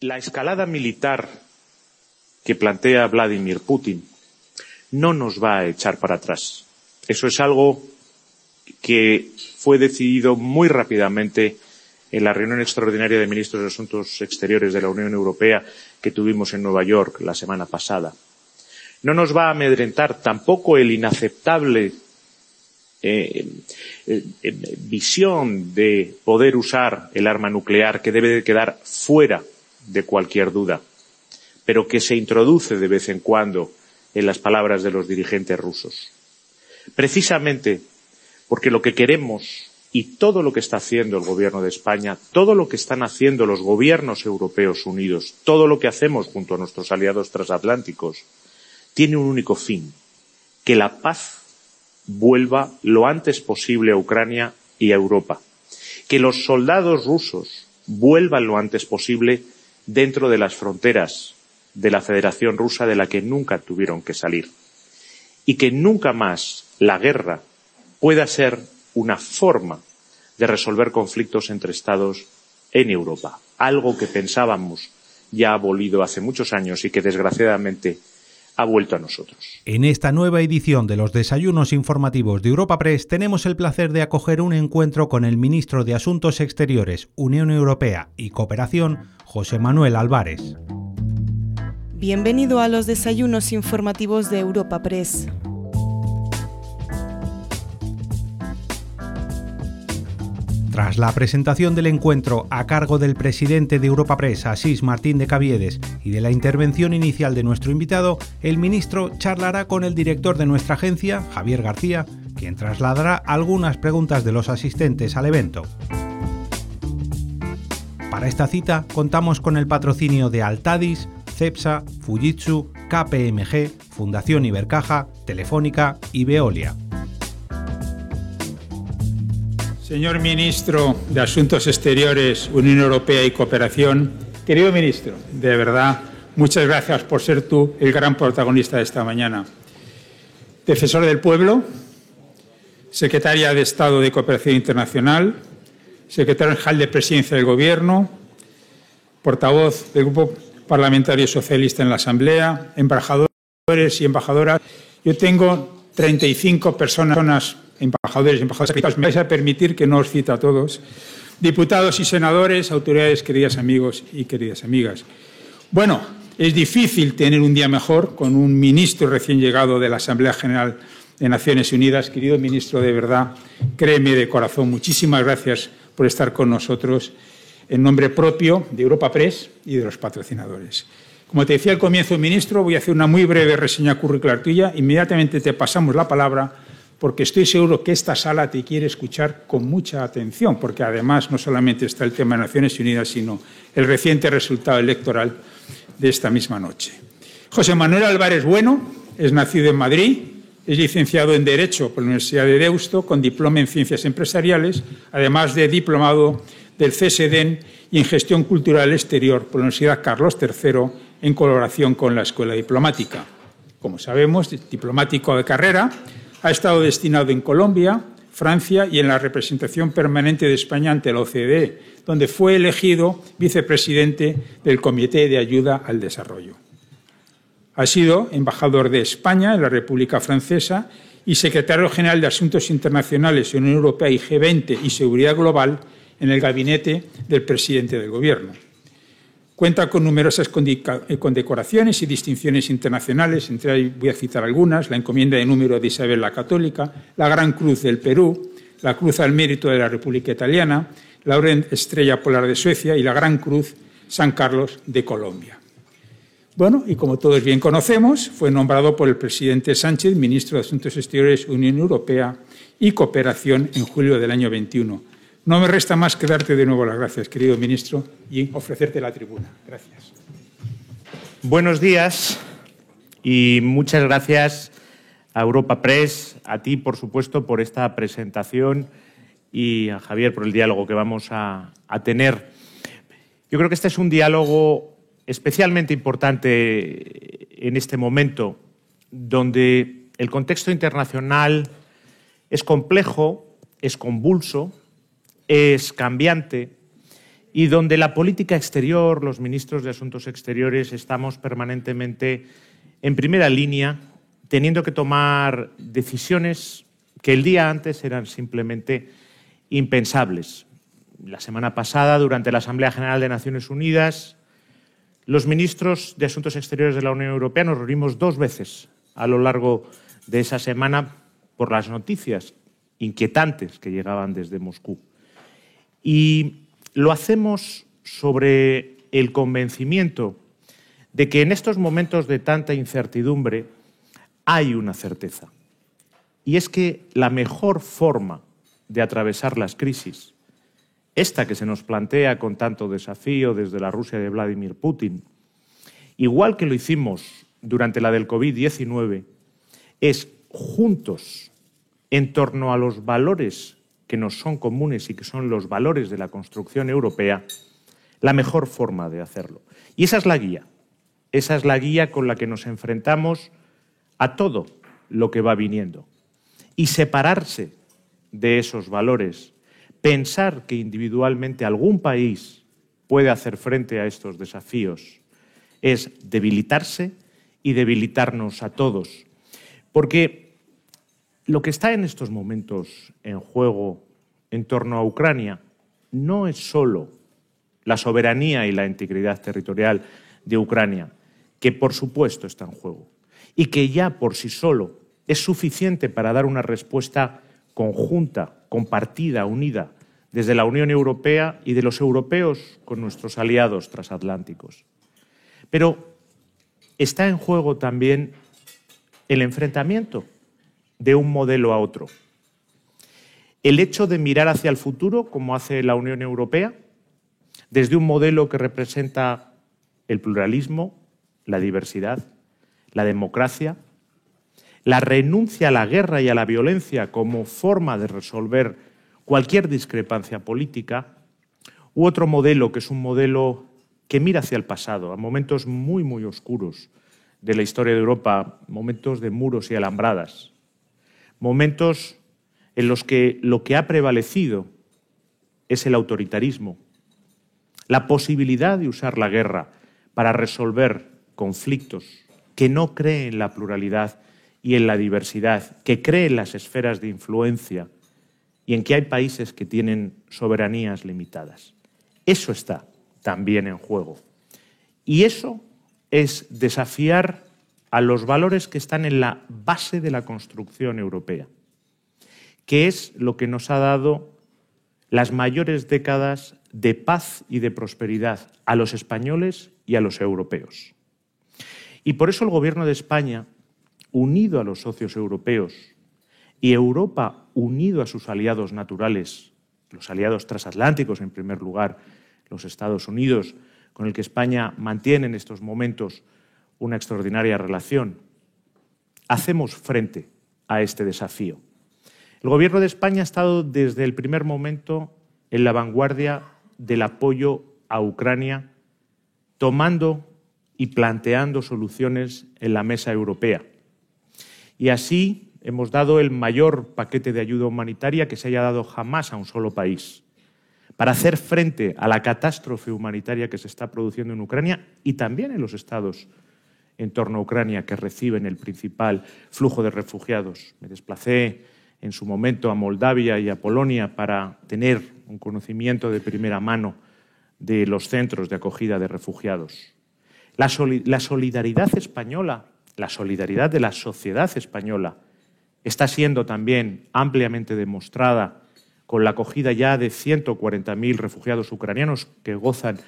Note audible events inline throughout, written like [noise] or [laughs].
La escalada militar que plantea Vladimir Putin no nos va a echar para atrás. Eso es algo que fue decidido muy rápidamente en la reunión extraordinaria de ministros de Asuntos Exteriores de la Unión Europea que tuvimos en Nueva York la semana pasada. No nos va a amedrentar tampoco el inaceptable eh, eh, eh, visión de poder usar el arma nuclear que debe de quedar fuera de cualquier duda, pero que se introduce de vez en cuando en las palabras de los dirigentes rusos. Precisamente porque lo que queremos y todo lo que está haciendo el gobierno de España, todo lo que están haciendo los gobiernos europeos unidos, todo lo que hacemos junto a nuestros aliados transatlánticos, tiene un único fin, que la paz vuelva lo antes posible a Ucrania y a Europa, que los soldados rusos vuelvan lo antes posible dentro de las fronteras de la Federación Rusa de la que nunca tuvieron que salir, y que nunca más la guerra pueda ser una forma de resolver conflictos entre Estados en Europa, algo que pensábamos ya abolido hace muchos años y que desgraciadamente ha vuelto a nosotros. En esta nueva edición de los desayunos informativos de Europa Press tenemos el placer de acoger un encuentro con el ministro de Asuntos Exteriores, Unión Europea y Cooperación, José Manuel Álvarez. Bienvenido a los desayunos informativos de Europa Press. Tras la presentación del encuentro a cargo del presidente de Europa Press, Asís Martín de Caviedes, y de la intervención inicial de nuestro invitado, el ministro charlará con el director de nuestra agencia, Javier García, quien trasladará algunas preguntas de los asistentes al evento. Para esta cita contamos con el patrocinio de Altadis, CEPSA, Fujitsu, KPMG, Fundación Ibercaja, Telefónica y Veolia. Señor Ministro de Asuntos Exteriores, Unión Europea y Cooperación, querido Ministro, de verdad, muchas gracias por ser tú el gran protagonista de esta mañana. Defensor del Pueblo, Secretaria de Estado de Cooperación Internacional, Secretario General de Presidencia del Gobierno, portavoz del Grupo Parlamentario Socialista en la Asamblea, embajadores y embajadoras. Yo tengo 35 personas embajadores y embajadoras, me vais a permitir que no os cita a todos, diputados y senadores, autoridades, queridas amigos y queridas amigas. Bueno, es difícil tener un día mejor con un ministro recién llegado de la Asamblea General de Naciones Unidas. Querido ministro, de verdad, créeme de corazón, muchísimas gracias por estar con nosotros en nombre propio de Europa Press y de los patrocinadores. Como te decía al comienzo, ministro, voy a hacer una muy breve reseña curricular tuya. Inmediatamente te pasamos la palabra porque estoy seguro que esta sala te quiere escuchar con mucha atención, porque además no solamente está el tema de Naciones Unidas, sino el reciente resultado electoral de esta misma noche. José Manuel Álvarez Bueno es nacido en Madrid, es licenciado en Derecho por la Universidad de Deusto, con diploma en Ciencias Empresariales, además de diplomado del CSDEN y en Gestión Cultural Exterior por la Universidad Carlos III, en colaboración con la Escuela Diplomática. Como sabemos, diplomático de carrera, ha estado destinado en Colombia, Francia y en la representación permanente de España ante la OCDE, donde fue elegido vicepresidente del Comité de Ayuda al Desarrollo. Ha sido embajador de España en la República Francesa y secretario general de Asuntos Internacionales Unión Europea y G20 y Seguridad Global en el gabinete del presidente del Gobierno. Cuenta con numerosas eh, condecoraciones y distinciones internacionales, entre ellas voy a citar algunas, la encomienda de número de Isabel la Católica, la Gran Cruz del Perú, la Cruz al Mérito de la República Italiana, la Estrella Polar de Suecia y la Gran Cruz San Carlos de Colombia. Bueno, y como todos bien conocemos, fue nombrado por el presidente Sánchez ministro de Asuntos Exteriores Unión Europea y Cooperación en julio del año 21 no me resta más que darte de nuevo las gracias, querido ministro, y ofrecerte la tribuna. Gracias. Buenos días y muchas gracias a Europa Press, a ti, por supuesto, por esta presentación y a Javier por el diálogo que vamos a, a tener. Yo creo que este es un diálogo especialmente importante en este momento, donde el contexto internacional es complejo, es convulso, es cambiante y donde la política exterior, los ministros de Asuntos Exteriores, estamos permanentemente en primera línea, teniendo que tomar decisiones que el día antes eran simplemente impensables. La semana pasada, durante la Asamblea General de Naciones Unidas, los ministros de Asuntos Exteriores de la Unión Europea nos reunimos dos veces a lo largo de esa semana por las noticias inquietantes que llegaban desde Moscú. Y lo hacemos sobre el convencimiento de que en estos momentos de tanta incertidumbre hay una certeza. Y es que la mejor forma de atravesar las crisis, esta que se nos plantea con tanto desafío desde la Rusia de Vladimir Putin, igual que lo hicimos durante la del COVID-19, es juntos, en torno a los valores que nos son comunes y que son los valores de la construcción europea, la mejor forma de hacerlo. Y esa es la guía. Esa es la guía con la que nos enfrentamos a todo lo que va viniendo. Y separarse de esos valores, pensar que individualmente algún país puede hacer frente a estos desafíos, es debilitarse y debilitarnos a todos. Porque lo que está en estos momentos en juego en torno a Ucrania no es solo la soberanía y la integridad territorial de Ucrania, que por supuesto está en juego, y que ya por sí solo es suficiente para dar una respuesta conjunta, compartida, unida, desde la Unión Europea y de los europeos con nuestros aliados transatlánticos. Pero está en juego también el enfrentamiento de un modelo a otro. El hecho de mirar hacia el futuro, como hace la Unión Europea, desde un modelo que representa el pluralismo, la diversidad, la democracia, la renuncia a la guerra y a la violencia como forma de resolver cualquier discrepancia política, u otro modelo que es un modelo que mira hacia el pasado, a momentos muy, muy oscuros de la historia de Europa, momentos de muros y alambradas, momentos en los que lo que ha prevalecido es el autoritarismo, la posibilidad de usar la guerra para resolver conflictos, que no cree en la pluralidad y en la diversidad, que cree en las esferas de influencia y en que hay países que tienen soberanías limitadas. Eso está también en juego. Y eso es desafiar a los valores que están en la base de la construcción europea, que es lo que nos ha dado las mayores décadas de paz y de prosperidad a los españoles y a los europeos. Y por eso el Gobierno de España, unido a los socios europeos, y Europa unido a sus aliados naturales, los aliados transatlánticos en primer lugar, los Estados Unidos, con el que España mantiene en estos momentos una extraordinaria relación, hacemos frente a este desafío. El Gobierno de España ha estado desde el primer momento en la vanguardia del apoyo a Ucrania, tomando y planteando soluciones en la mesa europea. Y así hemos dado el mayor paquete de ayuda humanitaria que se haya dado jamás a un solo país para hacer frente a la catástrofe humanitaria que se está produciendo en Ucrania y también en los estados en torno a Ucrania que reciben el principal flujo de refugiados. Me desplacé en su momento a Moldavia y a Polonia para tener un conocimiento de primera mano de los centros de acogida de refugiados. La, solidaridad española, la solidaridad de la sociedad española, está siendo también ampliamente demostrada con la acogida ya de 140.000 refugiados ucranianos que gozan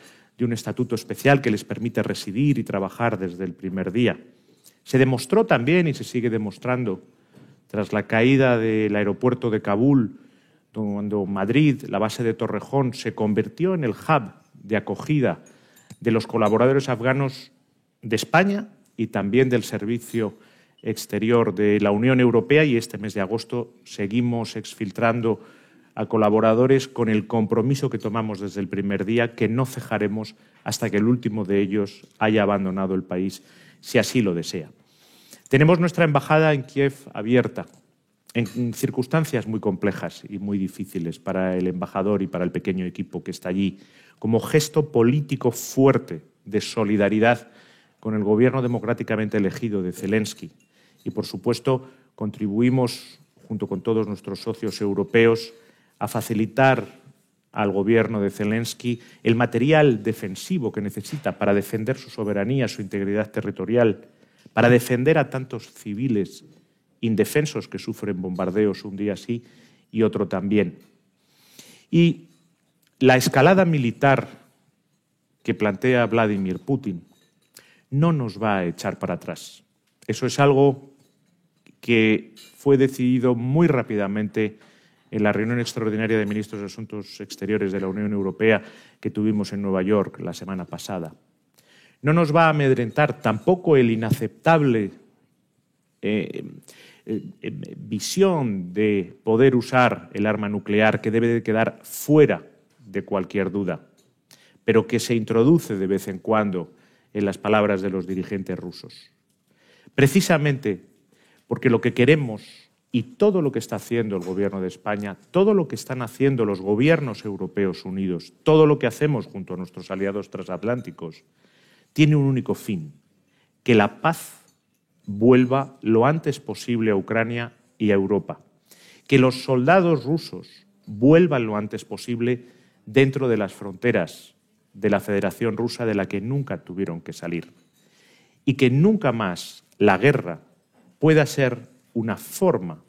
de un estatuto especial que les permite residir y trabajar desde el primer día. Se demostró también y se sigue demostrando tras la caída del aeropuerto de Kabul, cuando Madrid, la base de Torrejón, se convirtió en el hub de acogida de los colaboradores afganos de España y también del Servicio Exterior de la Unión Europea y este mes de agosto seguimos exfiltrando a colaboradores con el compromiso que tomamos desde el primer día, que no cejaremos hasta que el último de ellos haya abandonado el país, si así lo desea. Tenemos nuestra embajada en Kiev abierta en circunstancias muy complejas y muy difíciles para el embajador y para el pequeño equipo que está allí, como gesto político fuerte de solidaridad con el gobierno democráticamente elegido de Zelensky. Y, por supuesto, contribuimos, junto con todos nuestros socios europeos, a facilitar al gobierno de Zelensky el material defensivo que necesita para defender su soberanía, su integridad territorial, para defender a tantos civiles indefensos que sufren bombardeos un día sí y otro también. Y la escalada militar que plantea Vladimir Putin no nos va a echar para atrás. Eso es algo que fue decidido muy rápidamente en la reunión extraordinaria de ministros de Asuntos Exteriores de la Unión Europea que tuvimos en Nueva York la semana pasada. No nos va a amedrentar tampoco el inaceptable eh, eh, eh, visión de poder usar el arma nuclear que debe de quedar fuera de cualquier duda, pero que se introduce de vez en cuando en las palabras de los dirigentes rusos. Precisamente porque lo que queremos y todo lo que está haciendo el Gobierno de España, todo lo que están haciendo los gobiernos europeos unidos, todo lo que hacemos junto a nuestros aliados transatlánticos, tiene un único fin, que la paz vuelva lo antes posible a Ucrania y a Europa. Que los soldados rusos vuelvan lo antes posible dentro de las fronteras de la Federación Rusa de la que nunca tuvieron que salir. Y que nunca más la guerra pueda ser una forma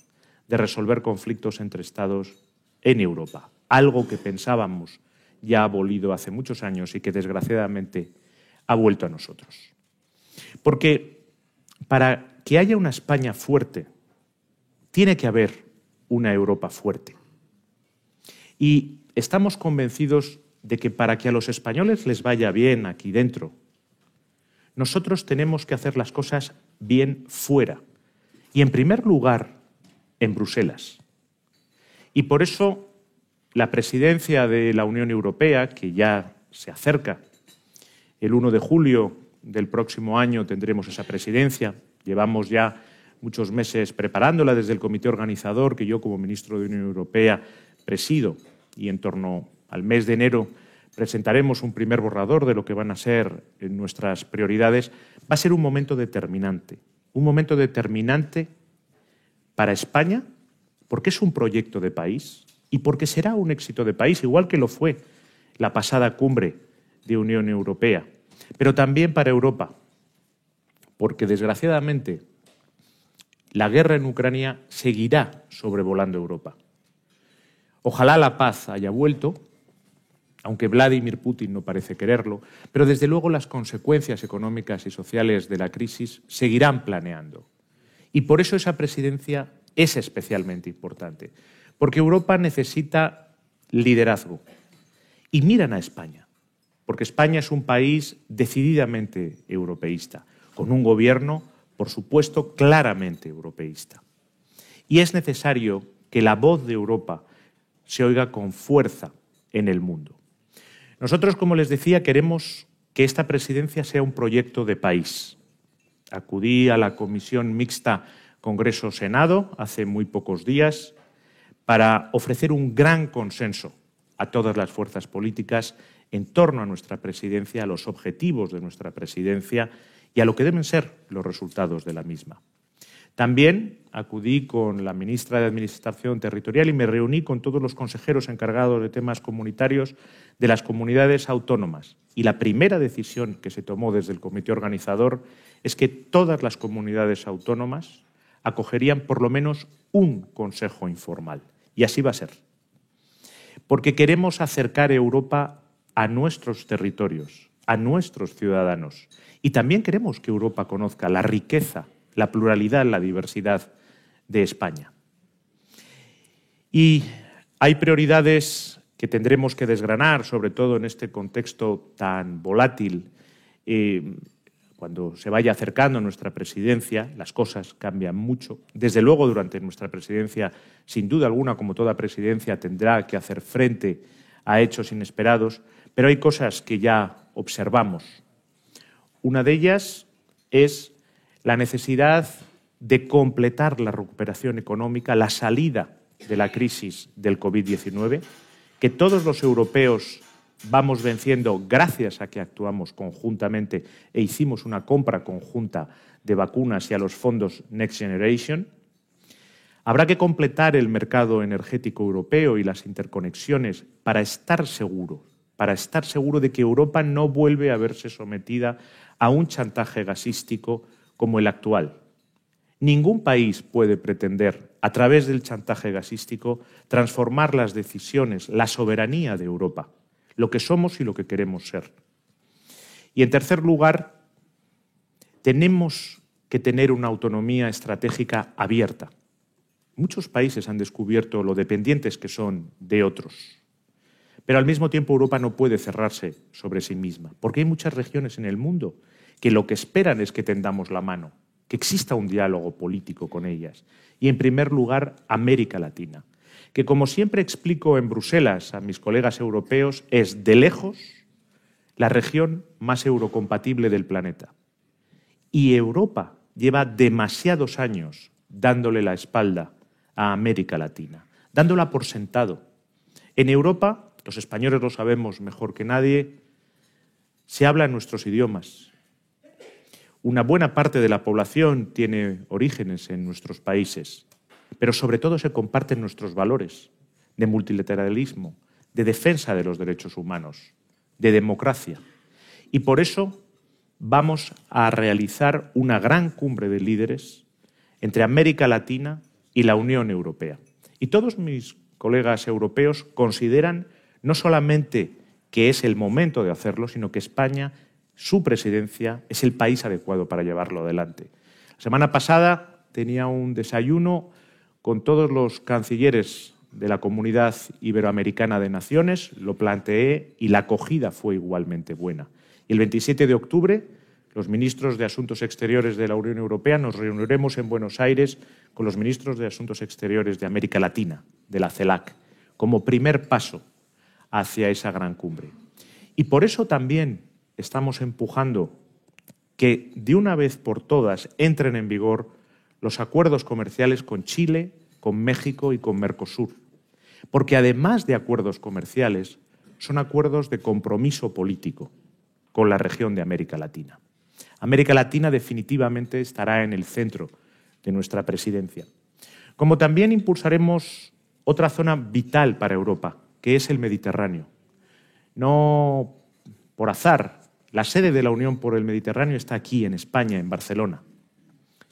de resolver conflictos entre Estados en Europa. Algo que pensábamos ya abolido hace muchos años y que desgraciadamente ha vuelto a nosotros. Porque para que haya una España fuerte, tiene que haber una Europa fuerte. Y estamos convencidos de que para que a los españoles les vaya bien aquí dentro, nosotros tenemos que hacer las cosas bien fuera. Y en primer lugar, en Bruselas. Y por eso la presidencia de la Unión Europea, que ya se acerca, el 1 de julio del próximo año tendremos esa presidencia. Llevamos ya muchos meses preparándola desde el comité organizador que yo como ministro de Unión Europea presido y en torno al mes de enero presentaremos un primer borrador de lo que van a ser nuestras prioridades, va a ser un momento determinante, un momento determinante para España porque es un proyecto de país y porque será un éxito de país, igual que lo fue la pasada cumbre de Unión Europea pero también para Europa, porque desgraciadamente la guerra en Ucrania seguirá sobrevolando Europa. Ojalá la paz haya vuelto, aunque Vladimir Putin no parece quererlo, pero desde luego las consecuencias económicas y sociales de la crisis seguirán planeando. Y por eso esa presidencia es especialmente importante, porque Europa necesita liderazgo. Y miran a España porque España es un país decididamente europeísta, con un gobierno, por supuesto, claramente europeísta. Y es necesario que la voz de Europa se oiga con fuerza en el mundo. Nosotros, como les decía, queremos que esta presidencia sea un proyecto de país. Acudí a la comisión mixta Congreso-Senado hace muy pocos días para ofrecer un gran consenso a todas las fuerzas políticas en torno a nuestra presidencia, a los objetivos de nuestra presidencia y a lo que deben ser los resultados de la misma. También acudí con la ministra de Administración Territorial y me reuní con todos los consejeros encargados de temas comunitarios de las comunidades autónomas. Y la primera decisión que se tomó desde el comité organizador es que todas las comunidades autónomas acogerían por lo menos un consejo informal. Y así va a ser. Porque queremos acercar Europa a nuestros territorios, a nuestros ciudadanos. Y también queremos que Europa conozca la riqueza, la pluralidad, la diversidad de España. Y hay prioridades que tendremos que desgranar, sobre todo en este contexto tan volátil. Eh, cuando se vaya acercando nuestra presidencia, las cosas cambian mucho. Desde luego, durante nuestra presidencia, sin duda alguna, como toda presidencia, tendrá que hacer frente a hechos inesperados, pero hay cosas que ya observamos. Una de ellas es la necesidad de completar la recuperación económica, la salida de la crisis del COVID-19, que todos los europeos vamos venciendo gracias a que actuamos conjuntamente e hicimos una compra conjunta de vacunas y a los fondos Next Generation. Habrá que completar el mercado energético europeo y las interconexiones para estar seguro, para estar seguro de que Europa no vuelve a verse sometida a un chantaje gasístico como el actual. Ningún país puede pretender, a través del chantaje gasístico, transformar las decisiones, la soberanía de Europa, lo que somos y lo que queremos ser. Y en tercer lugar, tenemos que tener una autonomía estratégica abierta. Muchos países han descubierto lo dependientes que son de otros. Pero al mismo tiempo Europa no puede cerrarse sobre sí misma, porque hay muchas regiones en el mundo que lo que esperan es que tendamos la mano, que exista un diálogo político con ellas. Y, en primer lugar, América Latina, que, como siempre explico en Bruselas a mis colegas europeos, es de lejos la región más eurocompatible del planeta. Y Europa lleva demasiados años dándole la espalda a América Latina, dándola por sentado. En Europa, los españoles lo sabemos mejor que nadie, se hablan nuestros idiomas, una buena parte de la población tiene orígenes en nuestros países, pero sobre todo se comparten nuestros valores de multilateralismo, de defensa de los derechos humanos, de democracia. Y por eso vamos a realizar una gran cumbre de líderes entre América Latina y la Unión Europea. Y todos mis colegas europeos consideran no solamente que es el momento de hacerlo, sino que España su presidencia es el país adecuado para llevarlo adelante. La semana pasada tenía un desayuno con todos los cancilleres de la Comunidad Iberoamericana de Naciones, lo planteé y la acogida fue igualmente buena. Y el 27 de octubre, los ministros de Asuntos Exteriores de la Unión Europea nos reuniremos en Buenos Aires con los ministros de Asuntos Exteriores de América Latina, de la CELAC, como primer paso hacia esa gran cumbre. Y por eso también estamos empujando que de una vez por todas entren en vigor los acuerdos comerciales con Chile, con México y con Mercosur. Porque además de acuerdos comerciales, son acuerdos de compromiso político con la región de América Latina. América Latina definitivamente estará en el centro de nuestra presidencia. Como también impulsaremos otra zona vital para Europa, que es el Mediterráneo. No por azar la sede de la Unión por el Mediterráneo está aquí, en España, en Barcelona.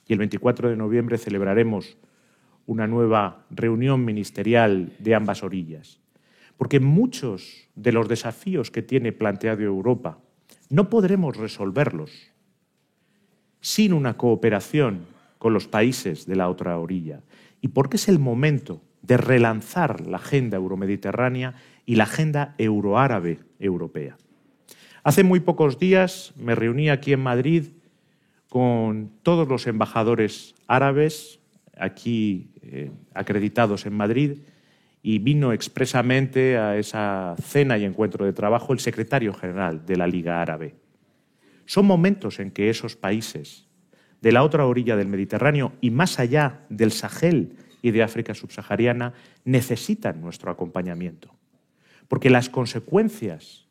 Y el 24 de noviembre celebraremos una nueva reunión ministerial de ambas orillas. Porque muchos de los desafíos que tiene planteado Europa no podremos resolverlos sin una cooperación con los países de la otra orilla. Y porque es el momento de relanzar la agenda euromediterránea y la agenda euroárabe europea. Hace muy pocos días me reuní aquí en Madrid con todos los embajadores árabes aquí eh, acreditados en Madrid y vino expresamente a esa cena y encuentro de trabajo el secretario general de la Liga Árabe. Son momentos en que esos países de la otra orilla del Mediterráneo y más allá del Sahel y de África subsahariana necesitan nuestro acompañamiento, porque las consecuencias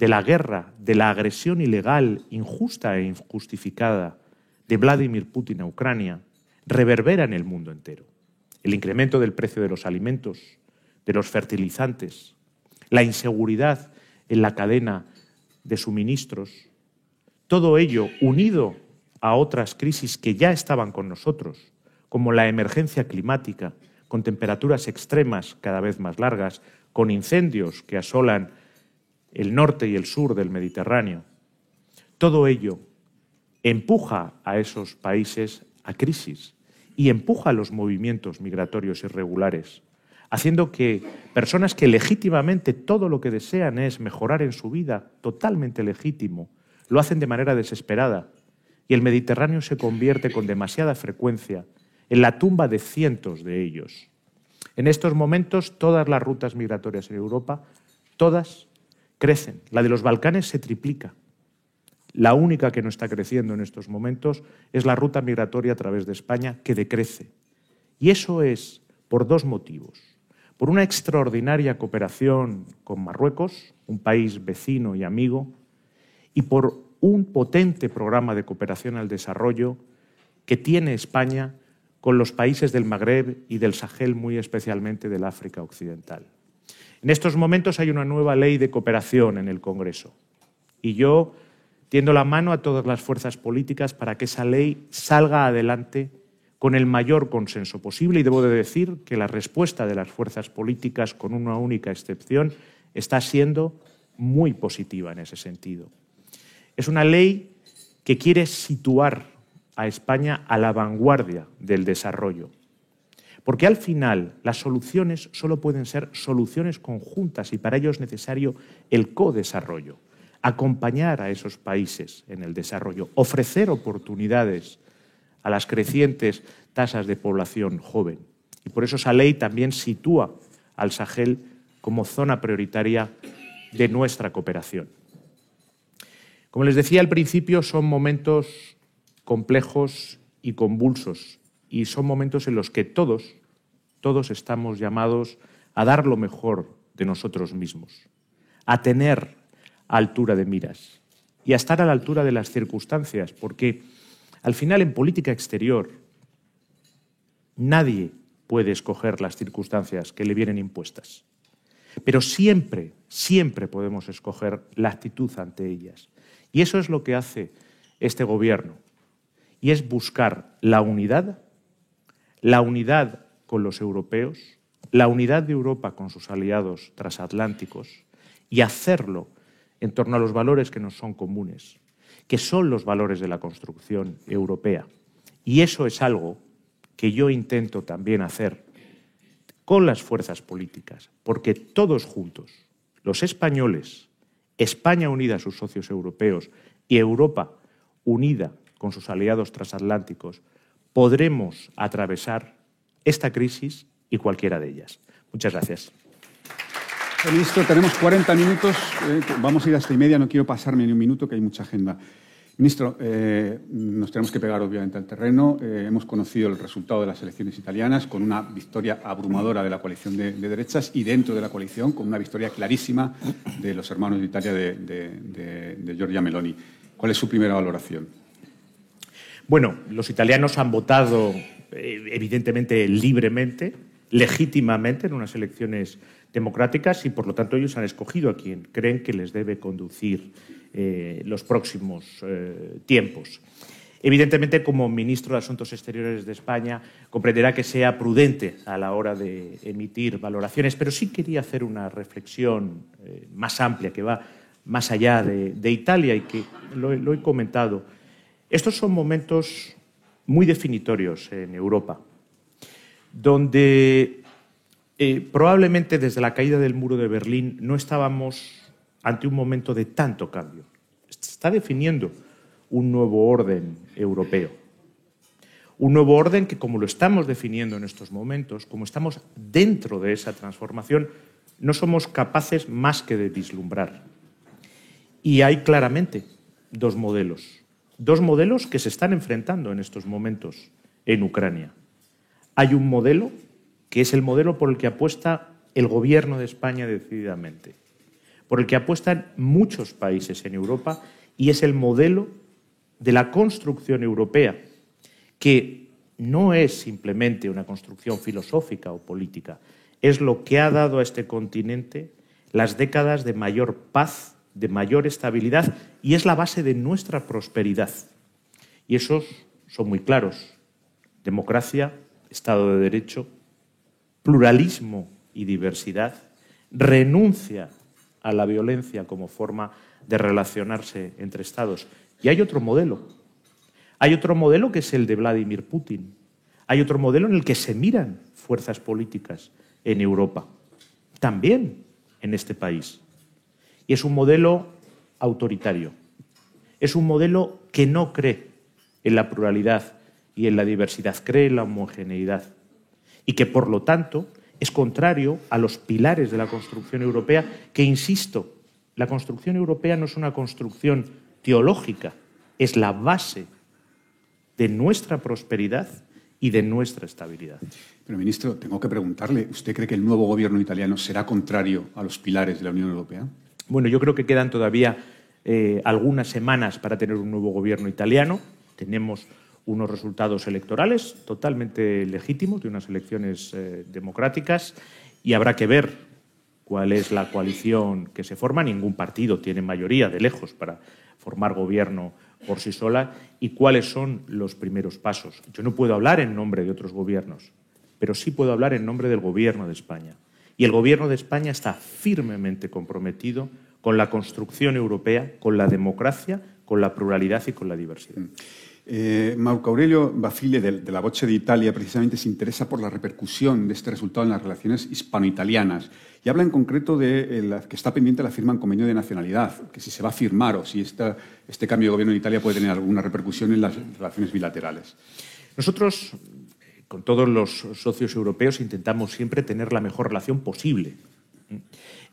de la guerra, de la agresión ilegal, injusta e injustificada de Vladimir Putin a Ucrania, reverbera en el mundo entero. El incremento del precio de los alimentos, de los fertilizantes, la inseguridad en la cadena de suministros, todo ello unido a otras crisis que ya estaban con nosotros, como la emergencia climática, con temperaturas extremas cada vez más largas, con incendios que asolan el norte y el sur del Mediterráneo. Todo ello empuja a esos países a crisis y empuja a los movimientos migratorios irregulares, haciendo que personas que legítimamente todo lo que desean es mejorar en su vida, totalmente legítimo, lo hacen de manera desesperada y el Mediterráneo se convierte con demasiada frecuencia en la tumba de cientos de ellos. En estos momentos todas las rutas migratorias en Europa, todas crecen. La de los Balcanes se triplica. la única que no está creciendo en estos momentos, es la ruta migratoria a través de España, que decrece. Y eso es por dos motivos. Por una extraordinaria cooperación con Marruecos, un país vecino y amigo, y por un potente programa de cooperación al desarrollo que tiene España con los países del Magreb y del Sahel, muy especialmente del África Occidental. En estos momentos hay una nueva ley de cooperación en el Congreso y yo tiendo la mano a todas las fuerzas políticas para que esa ley salga adelante con el mayor consenso posible y debo de decir que la respuesta de las fuerzas políticas, con una única excepción, está siendo muy positiva en ese sentido. Es una ley que quiere situar a España a la vanguardia del desarrollo. Porque al final las soluciones solo pueden ser soluciones conjuntas y para ello es necesario el co-desarrollo, acompañar a esos países en el desarrollo, ofrecer oportunidades a las crecientes tasas de población joven. Y por eso esa ley también sitúa al Sahel como zona prioritaria de nuestra cooperación. Como les decía al principio, son momentos complejos y convulsos. Y son momentos en los que todos, todos estamos llamados a dar lo mejor de nosotros mismos, a tener altura de miras y a estar a la altura de las circunstancias, porque al final en política exterior nadie puede escoger las circunstancias que le vienen impuestas, pero siempre, siempre podemos escoger la actitud ante ellas. Y eso es lo que hace este gobierno y es buscar la unidad, la unidad con los europeos, la unidad de Europa con sus aliados transatlánticos y hacerlo en torno a los valores que nos son comunes, que son los valores de la construcción europea. Y eso es algo que yo intento también hacer con las fuerzas políticas, porque todos juntos, los españoles, España unida a sus socios europeos y Europa unida con sus aliados transatlánticos, podremos atravesar esta crisis y cualquiera de ellas. Muchas gracias. Ministro, tenemos 40 minutos. Eh, vamos a ir hasta y media. No quiero pasarme ni un minuto, que hay mucha agenda. Ministro, eh, nos tenemos que pegar obviamente al terreno. Eh, hemos conocido el resultado de las elecciones italianas con una victoria abrumadora de la coalición de, derechas y dentro de la coalición con una victoria clarísima de los hermanos de Italia de, de Giorgia Meloni. ¿Cuál es su primera valoración? Bueno, los italianos han votado eh, evidentemente libremente, legítimamente en unas elecciones democráticas y por lo tanto ellos han escogido a quien creen que les debe conducir eh, los próximos eh, tiempos. Evidentemente, como ministro de Asuntos Exteriores de España, comprenderá que sea prudente a la hora de emitir valoraciones, pero sí quería hacer una reflexión más amplia que va más allá de, Italia y que lo he comentado estos son momentos muy definitorios en Europa, donde eh, probablemente desde la caída del muro de Berlín no estábamos ante un momento de tanto cambio. Se está definiendo un nuevo orden europeo. Un nuevo orden que, como lo estamos definiendo en estos momentos, como estamos dentro de esa transformación, no somos capaces más que de vislumbrar. Y hay claramente dos modelos dos modelos que se están enfrentando en estos momentos en Ucrania. Hay un modelo que es el modelo por el que apuesta el gobierno de España decididamente, por el que apuestan muchos países en Europa y es el modelo de la construcción europea, que no es simplemente una construcción filosófica o política, es lo que ha dado a este continente las décadas de mayor paz de mayor estabilidad y es la base de nuestra prosperidad. Y esos son muy claros. Democracia, Estado de Derecho, pluralismo y diversidad, renuncia a la violencia como forma de relacionarse entre Estados. Y hay otro modelo. Hay otro modelo que es el de Vladimir Putin. Hay otro modelo en el que se miran fuerzas políticas en Europa, también en este país. Y es un modelo autoritario. Es un modelo que no cree en la pluralidad y en la diversidad, cree en la homogeneidad. Y que, por lo tanto, es contrario a los pilares de la construcción europea, que, insisto, la construcción europea no es una construcción teológica, es la base de nuestra prosperidad y de nuestra estabilidad. Pero, ministro, tengo que preguntarle, ¿usted cree que el nuevo gobierno italiano será contrario a los pilares de la Unión Europea? Bueno, yo creo que quedan todavía eh, algunas semanas para tener un nuevo gobierno italiano. Tenemos unos resultados electorales totalmente legítimos de unas elecciones eh, democráticas y habrá que ver cuál es la coalición que se forma. Ningún partido tiene mayoría de lejos para formar gobierno por sí sola y cuáles son los primeros pasos. Yo no puedo hablar en nombre de otros gobiernos, pero sí puedo hablar en nombre del Gobierno de España. Y el Gobierno de España está firmemente comprometido con la construcción europea, con la democracia, con la pluralidad y con la diversidad. Eh, Marco Aurelio Bafile, de, de, la Voce de Italia, precisamente se interesa por la repercusión de este resultado en las relaciones hispano-italianas y habla en concreto de eh, la, que está pendiente la firma en convenio de nacionalidad, que si se va a firmar o si esta, este cambio de gobierno en Italia puede tener alguna repercusión en las relaciones bilaterales. Nosotros, con todos los socios europeos, intentamos siempre tener la mejor relación posible.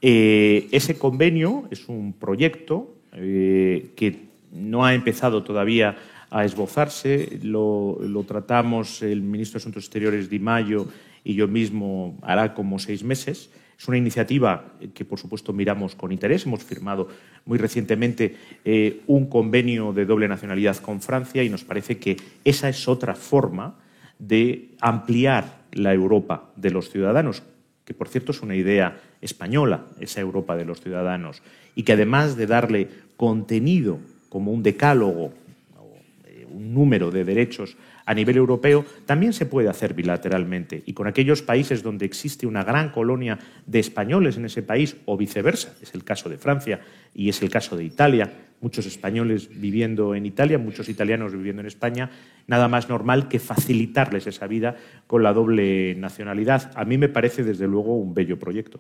Eh, ese convenio es un proyecto eh, que no ha empezado todavía a esbozarse. Lo, lo, tratamos el ministro de Asuntos Exteriores Di Mayo y yo mismo hará como seis meses. Es una iniciativa que, por supuesto, miramos con interés. Hemos firmado muy recientemente eh, un convenio de doble nacionalidad con Francia y nos parece que esa es otra forma de ampliar la Europa de los ciudadanos, que por cierto es una idea española, esa Europa de los ciudadanos, y que además de darle contenido como un decálogo, eh, un número de derechos a nivel europeo también se puede hacer bilateralmente y con aquellos países donde existe una gran colonia de españoles en ese país o viceversa. Es el caso de Francia y es el caso de Italia. Muchos españoles viviendo en Italia, muchos italianos viviendo en España. Nada más normal que facilitarles esa vida con la doble nacionalidad. A mí me parece, desde luego, un bello proyecto.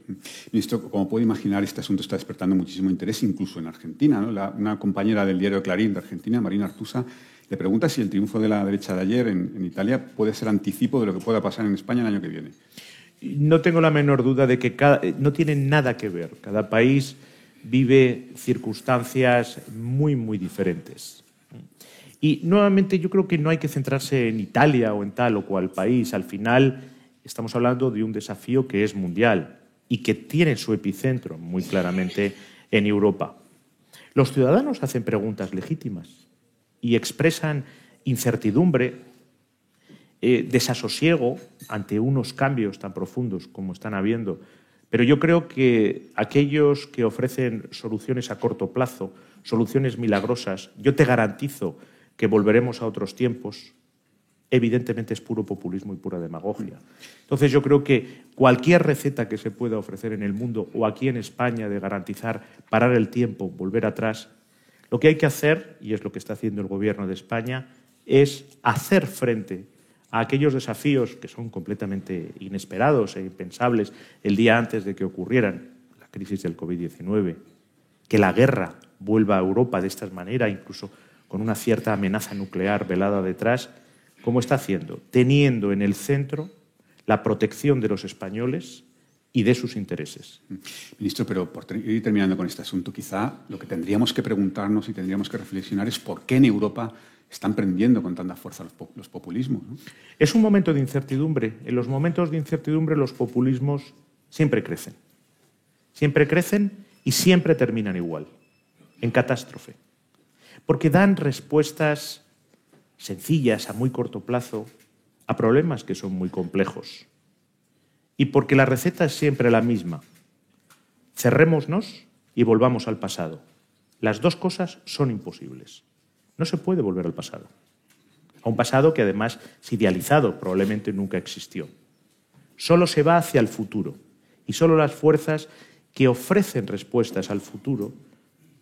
Ministro, como puede imaginar, este asunto está despertando muchísimo interés, incluso en Argentina. ¿no? La, una compañera del diario Clarín de Argentina, Marina Artusa, le pregunta si el triunfo de la derecha de ayer en, en, Italia puede ser anticipo de lo que pueda pasar en España el año que viene. No tengo la menor duda de que cada, no tiene nada que ver. Cada país vive circunstancias muy, muy diferentes. Y nuevamente yo creo que no hay que centrarse en Italia o en tal o cual país. Al final estamos hablando de un desafío que es mundial y que tiene su epicentro muy claramente en Europa. Los ciudadanos hacen preguntas legítimas y expresan incertidumbre, eh, desasosiego ante unos cambios tan profundos como están habiendo. Pero yo creo que aquellos que ofrecen soluciones a corto plazo, soluciones milagrosas, yo te garantizo que volveremos a otros tiempos, evidentemente es puro populismo y pura demagogia. Entonces yo creo que cualquier receta que se pueda ofrecer en el mundo o aquí en España de garantizar parar el tiempo, volver atrás, lo que hay que hacer, y es lo que está haciendo el Gobierno de España, es hacer frente a aquellos desafíos que son completamente inesperados e impensables el día antes de que ocurrieran la crisis del COVID-19, que la guerra vuelva a Europa de esta manera, incluso con una cierta amenaza nuclear velada detrás, como está haciendo, teniendo en el centro la protección de los españoles y de sus intereses. Ministro, pero por ir terminando con este asunto, quizá lo que tendríamos que preguntarnos y tendríamos que reflexionar es por qué en Europa están prendiendo con tanta fuerza los, populismos. Es un momento de incertidumbre. En los momentos de incertidumbre los populismos siempre crecen. Siempre crecen y siempre terminan igual, en catástrofe. Porque dan respuestas sencillas a muy corto plazo a problemas que son muy complejos y porque la receta es siempre la misma. Cerrémonos y volvamos al pasado. Las dos cosas son imposibles. No se puede volver al pasado. A un pasado que además es idealizado, probablemente nunca existió. Solo se va hacia el futuro y solo las fuerzas que ofrecen respuestas al futuro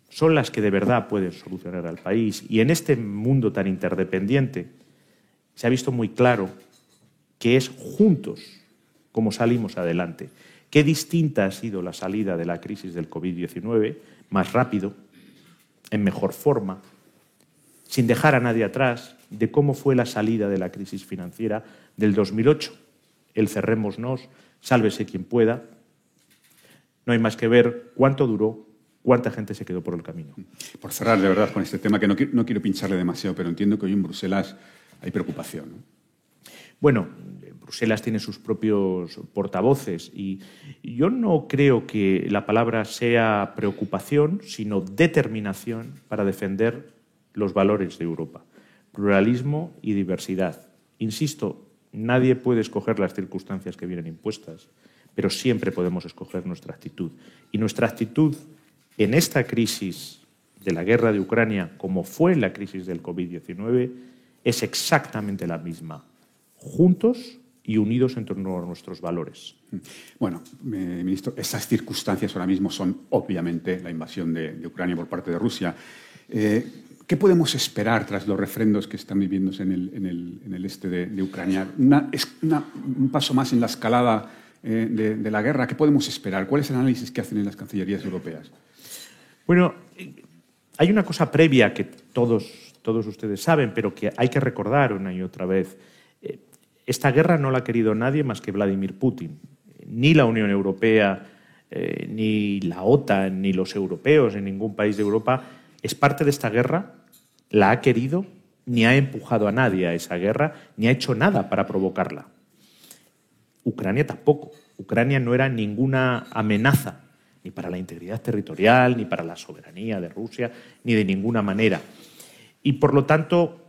son las que de verdad pueden solucionar al país. Y en este mundo tan interdependiente se ha visto muy claro que es juntos cómo salimos adelante. Qué distinta ha sido la salida de la crisis del COVID-19, más rápido, en mejor forma, sin dejar a nadie atrás, de cómo fue la salida de la crisis financiera del 2008. El cerrémonos, sálvese quien pueda. No hay más que ver cuánto duró, cuánta gente se quedó por el camino. Por cerrar, de verdad, con este tema, que no, quiero pincharle demasiado, pero entiendo que hoy en Bruselas hay preocupación. Bueno, Bruselas tiene sus propios portavoces y yo no creo que la palabra sea preocupación, sino determinación para defender los valores de Europa, pluralismo y diversidad. Insisto, nadie puede escoger las circunstancias que vienen impuestas, pero siempre podemos escoger nuestra actitud. Y nuestra actitud en esta crisis de la guerra de Ucrania, como fue la crisis del COVID-19, es exactamente la misma. Juntos y unidos en torno a nuestros valores. Bueno, eh, ministro, esas circunstancias ahora mismo son obviamente la invasión de, Ucrania por parte de Rusia. Eh, ¿Qué podemos esperar tras los refrendos que están viviéndose en el, este de, Ucrania? ¿Es un paso más en la escalada eh, de, la guerra? ¿Qué podemos esperar? ¿Cuál es el análisis que hacen en las cancillerías europeas? Bueno, hay una cosa previa que todos, ustedes saben, pero que hay que recordar una y otra vez. Esta guerra no la ha querido nadie más que Vladimir Putin. Ni la Unión Europea, eh, ni la OTAN, ni los europeos en ningún país de Europa es parte de esta guerra, la ha querido, ni ha empujado a nadie a esa guerra, ni ha hecho nada para provocarla. Ucrania tampoco. Ucrania no era ninguna amenaza, ni para la integridad territorial, ni para la soberanía de Rusia, ni de ninguna manera. Y por lo tanto,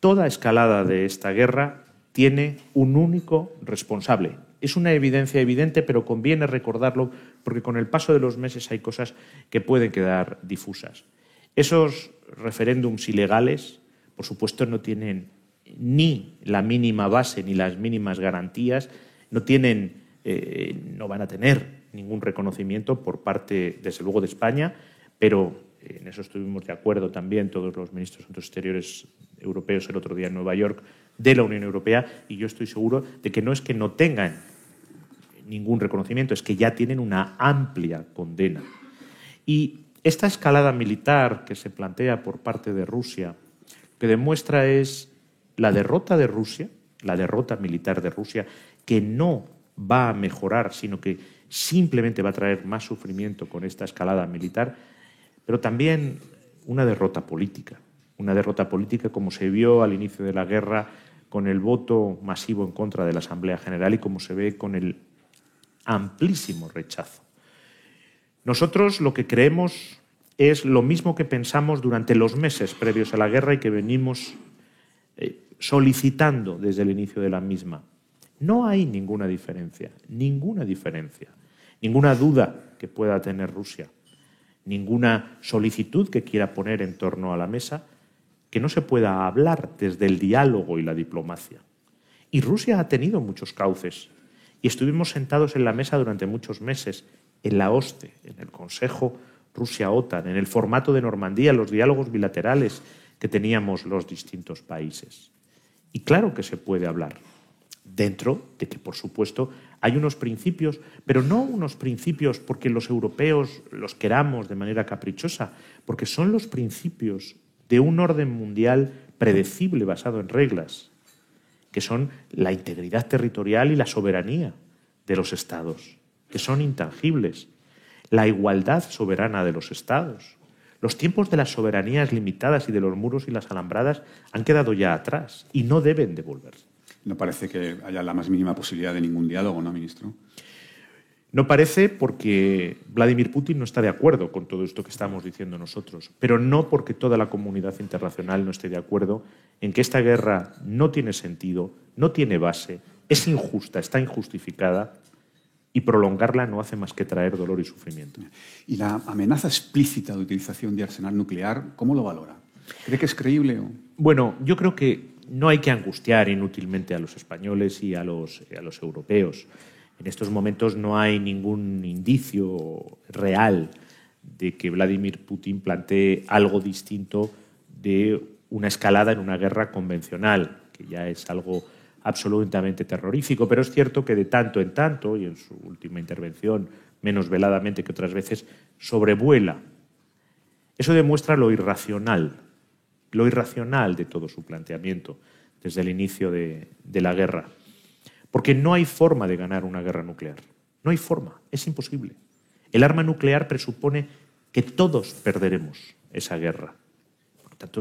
toda escalada de esta guerra tiene un único responsable. Es una evidencia evidente, pero conviene recordarlo porque con el paso de los meses hay cosas que pueden quedar difusas. Esos referéndums ilegales, por supuesto, no tienen ni la mínima base ni las mínimas garantías, no tienen, eh, no van a tener ningún reconocimiento por parte, desde luego, de España, pero en eso estuvimos de acuerdo también todos los ministros de Exteriores europeos el otro día en Nueva York de la Unión Europea y yo estoy seguro de que no es que no tengan ningún reconocimiento, es que ya tienen una amplia condena. Y esta escalada militar que se plantea por parte de Rusia, que demuestra es la derrota de Rusia, la derrota militar de Rusia, que no va a mejorar, sino que simplemente va a traer más sufrimiento con esta escalada militar, pero también una derrota política, una derrota política como se vio al inicio de la guerra con el voto masivo en contra de la Asamblea General y como se ve con el amplísimo rechazo. Nosotros lo que creemos es lo mismo que pensamos durante los meses previos a la guerra y que venimos eh, solicitando desde el inicio de la misma. No hay ninguna diferencia, ninguna diferencia, ninguna duda que pueda tener Rusia, ninguna solicitud que quiera poner en torno a la mesa que no se pueda hablar desde el diálogo y la diplomacia. Y Rusia ha tenido muchos cauces. Y estuvimos sentados en la mesa durante muchos meses, en la OSCE, en el Consejo Rusia-OTAN, en el formato de Normandía, los diálogos bilaterales que teníamos los distintos países. Y claro que se puede hablar, dentro de que, por supuesto, hay unos principios, pero no unos principios porque los europeos los queramos de manera caprichosa, porque son los principios de un orden mundial predecible basado en reglas, que son la integridad territorial y la soberanía de los estados, que son intangibles, la igualdad soberana de los estados. Los tiempos de las soberanías limitadas y de los muros y las alambradas han quedado ya atrás y no deben devolverse. No parece que haya la más mínima posibilidad de ningún diálogo, ¿no, ministro? No parece porque Vladimir Putin no está de acuerdo con todo esto que estamos diciendo nosotros, pero no porque toda la comunidad internacional no esté de acuerdo en que esta guerra no tiene sentido, no tiene base, es injusta, está injustificada y prolongarla no hace más que traer dolor y sufrimiento. ¿Y la amenaza explícita de utilización de arsenal nuclear, cómo lo valora? ¿Cree que es creíble? O... Bueno, yo creo que no hay que angustiar inútilmente a los españoles y a los, a los europeos. En estos momentos no hay ningún indicio real de que Vladimir Putin plantee algo distinto de una escalada en una guerra convencional, que ya es algo absolutamente terrorífico, pero es cierto que de tanto en tanto, y en su última intervención menos veladamente que otras veces, sobrevuela. Eso demuestra lo irracional, lo irracional de todo su planteamiento desde el inicio de, la guerra. Porque no hay forma de ganar una guerra nuclear. No hay forma, es imposible. El arma nuclear presupone que todos perderemos esa guerra. Por tanto,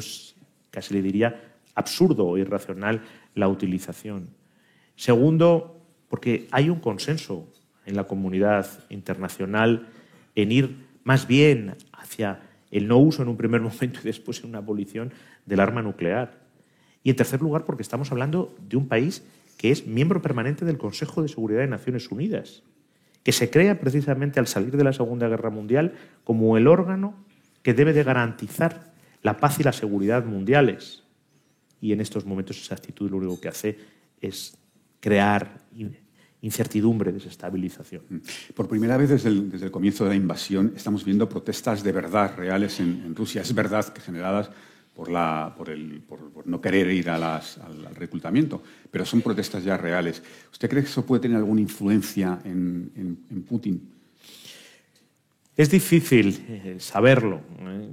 casi le diría absurdo o irracional la utilización. Segundo, porque hay un consenso en la comunidad internacional en ir más bien hacia el no uso en un primer [laughs] momento y después en una abolición del arma nuclear. Y en tercer lugar, porque estamos hablando de un país que es miembro permanente del Consejo de Seguridad de Naciones Unidas, que se crea precisamente al salir de la Segunda Guerra Mundial como el órgano que debe de garantizar la paz y la seguridad mundiales. Y en estos momentos esa actitud lo único que hace es crear incertidumbre, desestabilización. Mm. Por primera vez desde el, comienzo de la invasión estamos viendo protestas de verdad reales en, Rusia. Es verdad que generadas por, no querer ir a las, al, reclutamiento, pero son protestas ya reales. ¿Usted cree que eso puede tener alguna influencia en, en, Putin? Es difícil eh, saberlo.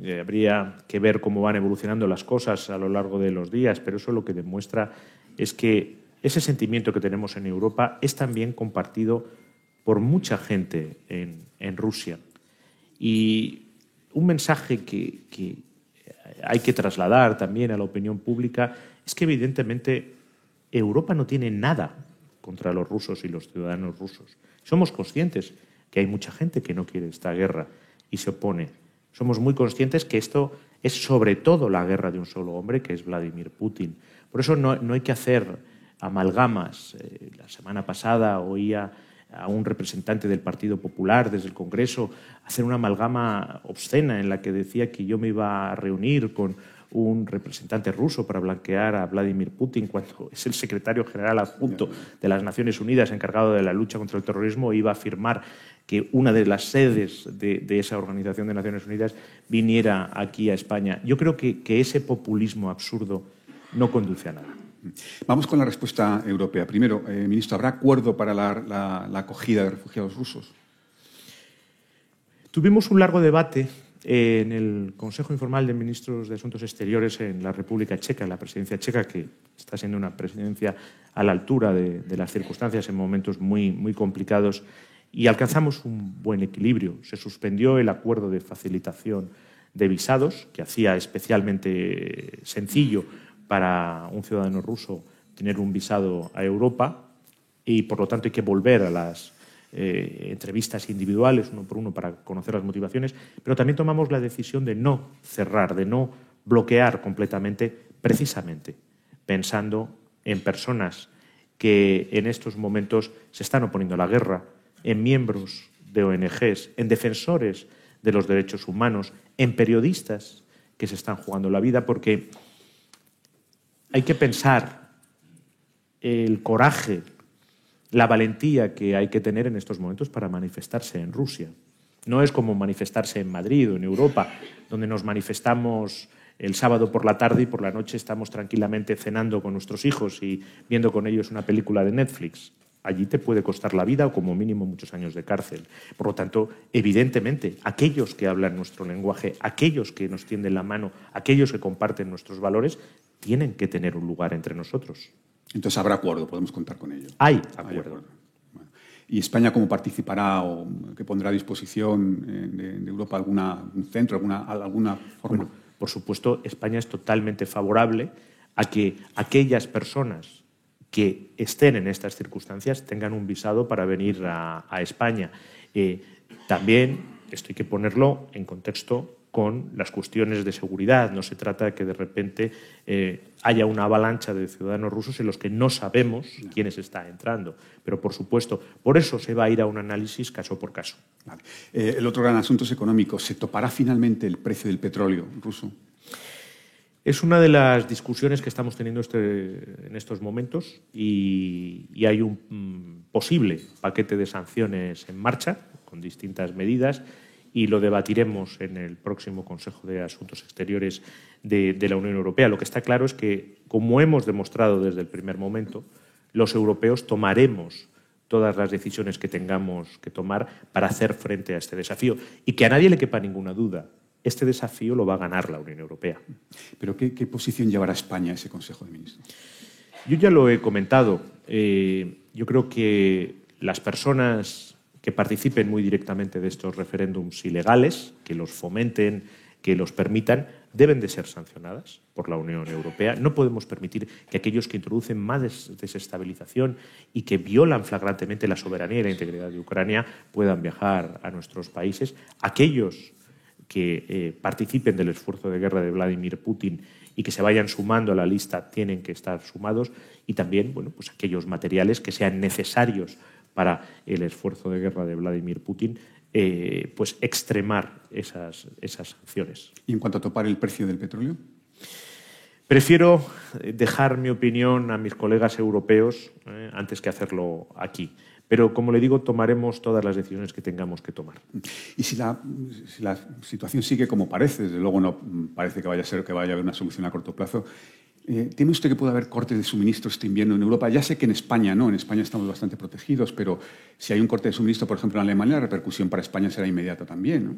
¿eh? Habría que ver cómo van evolucionando las cosas a lo largo de los días, pero eso lo que demuestra es que ese sentimiento que tenemos en Europa es también compartido por mucha gente en, Rusia. Y un mensaje que, que hay que trasladar también a la opinión pública es que evidentemente Europa no tiene nada contra los rusos y los ciudadanos rusos. Somos conscientes que hay mucha gente que no quiere esta guerra y se opone. Somos muy conscientes que esto es sobre todo la guerra de un solo hombre, que es Vladimir Putin. Por eso no, hay que hacer amalgamas. Eh, la semana pasada oía a un representante del Partido Popular desde el Congreso hacer una amalgama obscena en la que decía que yo me iba a reunir con un representante ruso para blanquear a Vladimir Putin cuando es el secretario general adjunto de las Naciones Unidas encargado de la lucha contra el terrorismo iba a afirmar que una de las sedes de, esa Organización de Naciones Unidas viniera aquí a España. Yo creo que ese populismo absurdo no conduce a nada. Vamos con la respuesta europea. Primero, eh, ministro, ¿habrá acuerdo para la, acogida de refugiados rusos? Tuvimos un largo debate en el Consejo Informal de Ministros de Asuntos Exteriores en la República Checa, en la presidencia checa, que está siendo una presidencia a la altura de, las circunstancias en momentos muy, muy complicados, y alcanzamos un buen equilibrio. Se suspendió el acuerdo de facilitación de visados, que hacía especialmente sencillo para un ciudadano ruso tener un visado a Europa y por lo tanto hay que volver a las eh, entrevistas individuales uno por uno para conocer las motivaciones, pero también tomamos la decisión de no cerrar, de no bloquear completamente, precisamente pensando en personas que en estos momentos se están oponiendo a la guerra, en miembros de ONGs, en defensores de los derechos humanos, en periodistas que se están jugando la vida, porque hay que pensar el coraje, la valentía que hay que tener en estos momentos para manifestarse en Rusia. No es como manifestarse en Madrid o en Europa, donde nos manifestamos el sábado por la tarde y por la noche estamos tranquilamente cenando con nuestros hijos y viendo con ellos una película de Netflix. Allí te puede costar la vida o como mínimo muchos años de cárcel. Por lo tanto, evidentemente, aquellos que hablan nuestro lenguaje, aquellos que nos tienden la mano, aquellos que comparten nuestros valores, tienen que tener un lugar entre nosotros. Entonces habrá acuerdo, podemos contar con ello. Hay acuerdo. ¿Y España cómo participará o qué pondrá a disposición eh, de, Europa alguna, un centro, alguna, alguna forma? por supuesto, España es totalmente favorable a que aquellas personas que estén en estas circunstancias tengan un visado para venir a, España. Eh, también esto hay que ponerlo en contexto con las cuestiones de seguridad. No se trata de que de repente eh, haya una avalancha de ciudadanos rusos en los que no sabemos quiénes está entrando. Pero, por supuesto, por eso se va a ir a un análisis caso por caso. Eh, el otro gran asunto es económico. ¿Se topará finalmente el precio del petróleo ruso? Es una de las discusiones que estamos teniendo este, en estos momentos y, hay un mm, posible paquete de sanciones en marcha con distintas medidas y lo debatiremos en el próximo Consejo de Asuntos Exteriores de, la Unión Europea. Lo que está claro es que, como hemos demostrado desde el primer momento, los europeos tomaremos todas las decisiones que tengamos que tomar para hacer frente a este desafío y que a nadie le quepa ninguna duda. Este desafío lo va a ganar la Unión Europea. ¿Pero qué, posición llevará España a ese Consejo de Ministros? Yo ya lo he comentado. Eh, yo creo que las personas que participen muy directamente de estos referéndums ilegales, que los fomenten, que los permitan, deben de ser sancionadas por la Unión Europea. No podemos permitir que aquellos que introducen más desestabilización y que violan flagrantemente la soberanía y la integridad de Ucrania puedan viajar a nuestros países. Aquellos que eh, participen del esfuerzo de guerra de Vladimir Putin y que se vayan sumando a la lista tienen que estar sumados y también bueno, pues aquellos materiales que sean necesarios para el esfuerzo de guerra de Vladimir Putin, eh, pues extremar esas, esas sanciones. ¿Y en cuanto a topar el precio del petróleo? Prefiero dejar mi opinión a mis colegas europeos eh, antes que hacerlo aquí. Pero, como le digo, tomaremos todas las decisiones que tengamos que tomar. Y si la, situación sigue como parece, desde luego no parece que vaya a ser que vaya a haber una solución a corto plazo, eh, ¿Teme usted que pueda haber corte de suministro este invierno en Europa? Ya sé que en España no, en España estamos bastante protegidos, pero si hay un corte de suministro, por ejemplo, en Alemania, la repercusión para España será inmediata también. ¿no?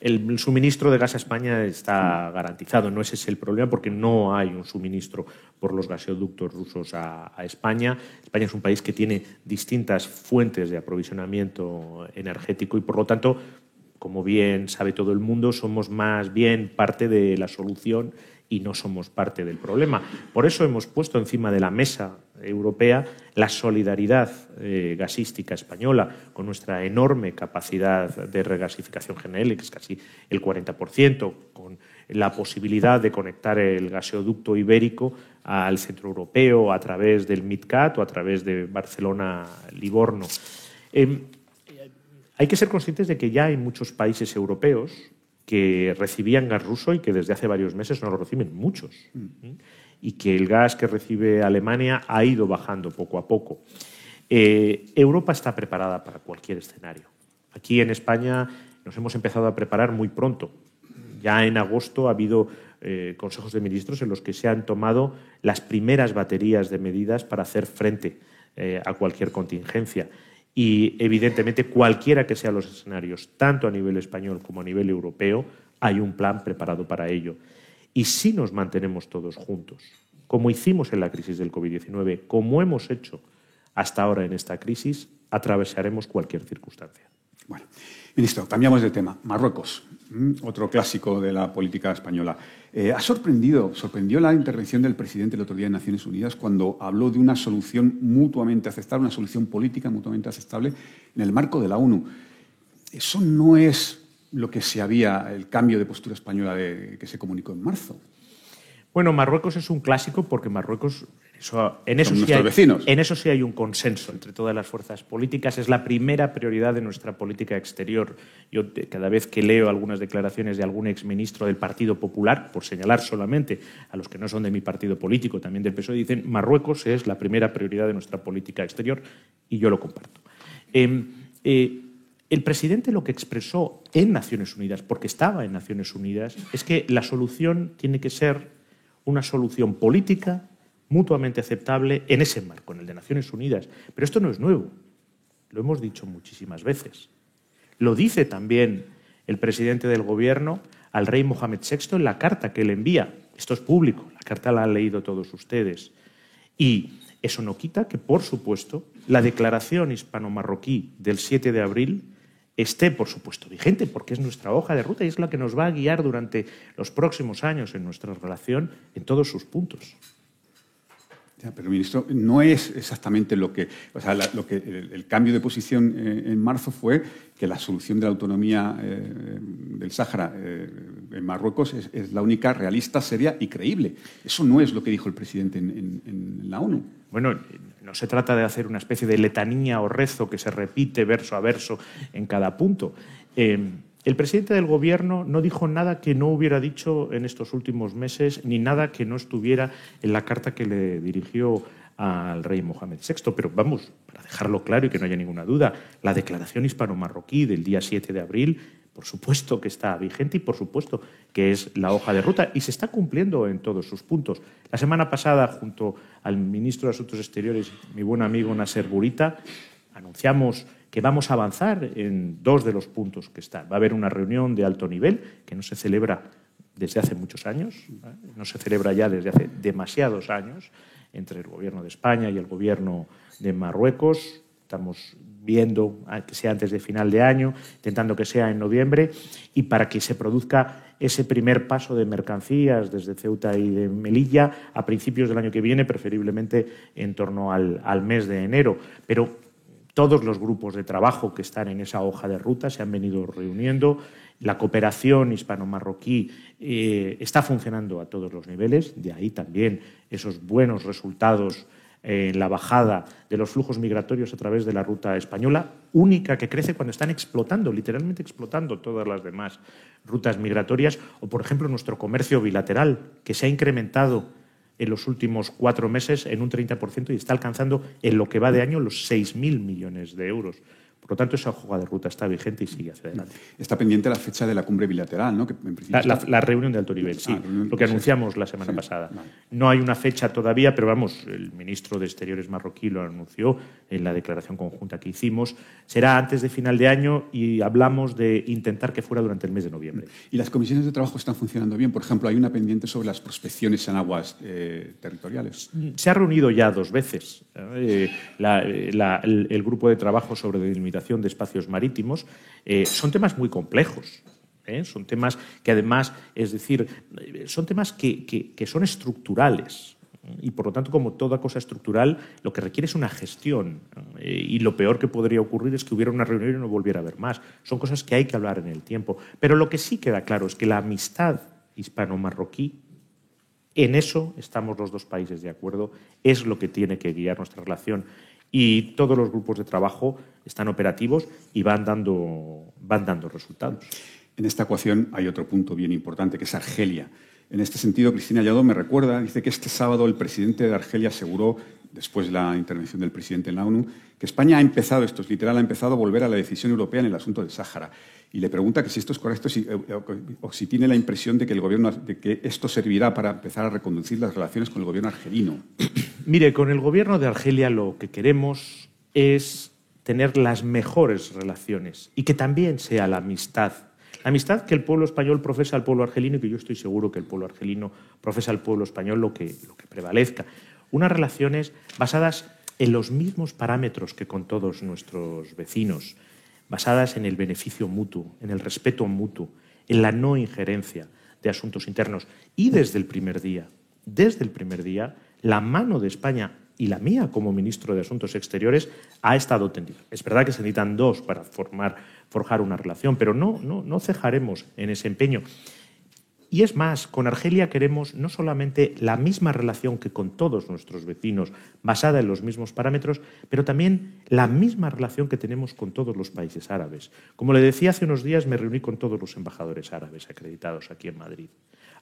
El suministro de gas a España está garantizado, no ese es el problema porque no hay un suministro por los gasoductos rusos a, España. España es un país que tiene distintas fuentes de aprovisionamiento energético y por lo tanto, como bien sabe todo el mundo, somos más bien parte de la solución y no somos parte del problema. Por eso hemos puesto encima de la mesa europea la solidaridad eh, gasística española con nuestra enorme capacidad de regasificación general, que es casi el 40%, con la posibilidad de conectar el gasoducto ibérico al centro europeo a través del MidCat o a través de Barcelona-Livorno. Em, hay que ser conscientes de que ya hay muchos países europeos que recibían gas ruso y que desde hace varios meses no lo reciben muchos. Mm y que el gas que recibe Alemania ha ido bajando poco a poco. Eh, Europa está preparada para cualquier escenario. Aquí en España nos hemos empezado a preparar muy pronto. Ya en agosto ha habido eh, consejos de ministros en los que se han tomado las primeras baterías de medidas para hacer frente eh, a cualquier contingencia. Y evidentemente, cualquiera que sean los escenarios, tanto a nivel español como a nivel europeo, hay un plan preparado para ello. Y si nos mantenemos todos juntos, como hicimos en la crisis del COVID-19, como hemos hecho hasta ahora en esta crisis, atravesaremos cualquier circunstancia. Bueno, ministro, cambiamos de tema. Marruecos, otro clásico de la política española. Eh, ha sorprendido, sorprendió la intervención del presidente el otro día en Naciones Unidas cuando habló de una solución mutuamente aceptable, una solución política mutuamente aceptable en el marco de la ONU. Eso no es lo que se había, el cambio de postura española que se comunicó en marzo. Bueno, Marruecos es un clásico porque Marruecos, en, eso sí hay, vecinos. en eso sí hay un consenso entre todas las fuerzas políticas. Es la primera prioridad de nuestra política exterior. Yo cada vez que leo algunas declaraciones de algún exministro del Partido Popular, por señalar solamente a los que no son de mi partido político, también del PSOE, dicen Marruecos es la primera prioridad de nuestra política exterior y yo lo comparto. Em, eh, el presidente lo que expresó en Naciones Unidas, porque estaba en Naciones Unidas, es que la solución tiene que ser una solución política mutuamente aceptable en ese marco, en el de Naciones Unidas. Pero esto no es nuevo, lo hemos dicho muchísimas veces. Lo dice también el presidente del Gobierno al rey Mohamed VI en la carta que le envía. Esto es público, la carta la han leído todos ustedes. Y eso no quita que, por supuesto, la declaración hispano-marroquí del 7 de abril esté, por supuesto, vigente, porque es nuestra hoja de ruta y es la que nos va a guiar durante los próximos años en nuestra relación en todos sus puntos. Pero, ministro, no es exactamente lo que. O sea, lo que el, cambio de posición eh, en marzo fue que la solución de la autonomía eh, del Sáhara eh, en Marruecos es, la única realista, seria y creíble. Eso no es lo que dijo el presidente en la ONU. Bueno, no se trata de hacer una especie de letanía o rezo que se repite verso a verso en cada punto. El presidente del Gobierno no dijo nada que no hubiera dicho en estos últimos meses, ni nada que no estuviera en la carta que le dirigió al rey Mohamed VI. Pero vamos, para dejarlo claro y que no haya ninguna duda, la declaración hispano-marroquí del día 7 de abril por supuesto que está vigente y por supuesto que es la hoja de ruta y se está cumpliendo en todos sus puntos. La semana pasada, junto al ministro de Asuntos Exteriores, mi buen amigo Nasser Burita, anunciamos que vamos a avanzar en dos de los puntos que están. Va a haber una reunión de alto nivel que no se celebra desde hace muchos años, no se celebra ya desde hace demasiados años entre el Gobierno de España y el Gobierno de Marruecos Estamos viendo que sea antes de final de año, intentando que sea en noviembre, y para que se produzca ese primer paso de mercancías desde Ceuta y de Melilla a principios del año que viene, preferiblemente en torno al, al mes de enero. Pero todos los grupos de trabajo que están en esa hoja de ruta se han venido reuniendo. La cooperación hispano-marroquí eh, está funcionando a todos los niveles, de ahí también esos buenos resultados en la bajada de los flujos migratorios a través de la ruta española, única que crece cuando están explotando, literalmente explotando todas las demás rutas migratorias, o por ejemplo nuestro comercio bilateral, que se ha incrementado en los últimos cuatro meses en un 30% y está alcanzando en lo que va de año los 6.000 millones de euros. Por lo tanto, esa hoja de ruta está vigente y sigue hacia adelante. Está pendiente la fecha de la cumbre bilateral, ¿no? la, reunión de alto nivel, sí. Ah, lo que anunciamos la semana pasada. No hay una fecha todavía, pero vamos, el ministro de Exteriores marroquí lo anunció en la declaración conjunta que hicimos. Será antes de final de año y hablamos de intentar que fuera durante el mes de noviembre. ¿Y las comisiones de trabajo están funcionando bien? Por ejemplo, hay una pendiente sobre las prospecciones en aguas eh, territoriales. Se ha reunido ya dos veces eh, el, el grupo de trabajo sobre delimitación de espacios marítimos, eh, son temas muy complejos. ¿eh? Son temas que además, es decir, son temas que, son estructurales. Y por lo tanto, como toda cosa estructural, lo que requiere es una gestión. Eh, y lo peor que podría ocurrir es que hubiera una reunión y no volviera a haber más. Son cosas que hay que hablar en el tiempo. Pero lo que sí queda claro es que la amistad hispano-marroquí, en eso estamos los dos países de acuerdo, es lo que tiene que guiar nuestra relación y todos los grupos de trabajo están operativos y van dando, van dando resultados. En esta ecuación hay otro punto bien importante, que es Argelia. En este sentido, Cristina Yadó me recuerda, dice que este sábado el presidente de Argelia aseguró, después de la intervención del presidente en la ONU, que España ha empezado, esto es literal, ha empezado a volver a la decisión europea en el asunto del Sáhara. Y le pregunta que si esto es correcto o si tiene la impresión de que, el gobierno, de que esto servirá para empezar a reconducir las relaciones con el gobierno argelino. [coughs] Mire, con el gobierno de Argelia lo que queremos es tener las mejores relaciones y que también sea la amistad. La amistad que el pueblo español profesa al pueblo argelino y que yo estoy seguro que el pueblo argelino profesa al pueblo español lo que prevalezca. Unas relaciones basadas en los mismos parámetros que con todos nuestros vecinos, basadas en el beneficio mutuo, en el respeto mutuo, en la no injerencia de asuntos internos. Y desde el primer día, desde el primer día, la mano de España y la mía como ministro de Asuntos Exteriores ha estado tendida. Es verdad que se necesitan dos para forjar una relación, pero no, no, no cejaremos en ese empeño. Y es más, con Argelia queremos no solamente la misma relación que con todos nuestros vecinos, basada en los mismos parámetros, pero también la misma relación que tenemos con todos los países árabes. Como le decía hace unos días, me reuní con todos los embajadores árabes acreditados aquí en Madrid.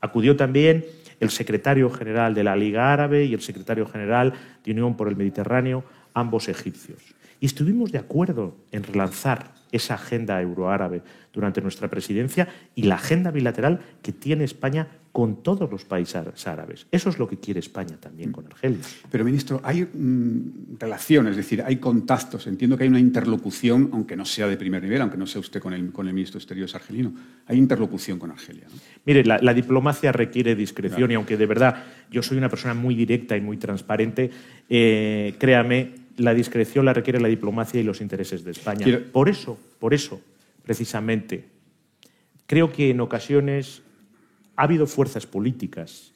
Acudió también el secretario general de la Liga Árabe y el secretario general de Unión por el Mediterráneo, ambos egipcios. Y estuvimos de acuerdo en relanzar esa agenda euroárabe durante nuestra presidencia y la agenda bilateral que tiene España con todos los países árabes. Eso es lo que quiere España también con Argelia. Pero, ministro, hay mm, relaciones, es decir, hay contactos. Entiendo que hay una interlocución, aunque no sea de primer nivel, aunque no sea usted con el, con el ministro de Exteriores argelino. Hay interlocución con Argelia. Mire, la, diplomacia requiere discreción y aunque de verdad yo soy una persona muy directa y muy transparente, eh, créame, la discreción la requiere la diplomacia y los intereses de España. Por eso, por eso, precisamente, creo que en ocasiones ha habido fuerzas políticas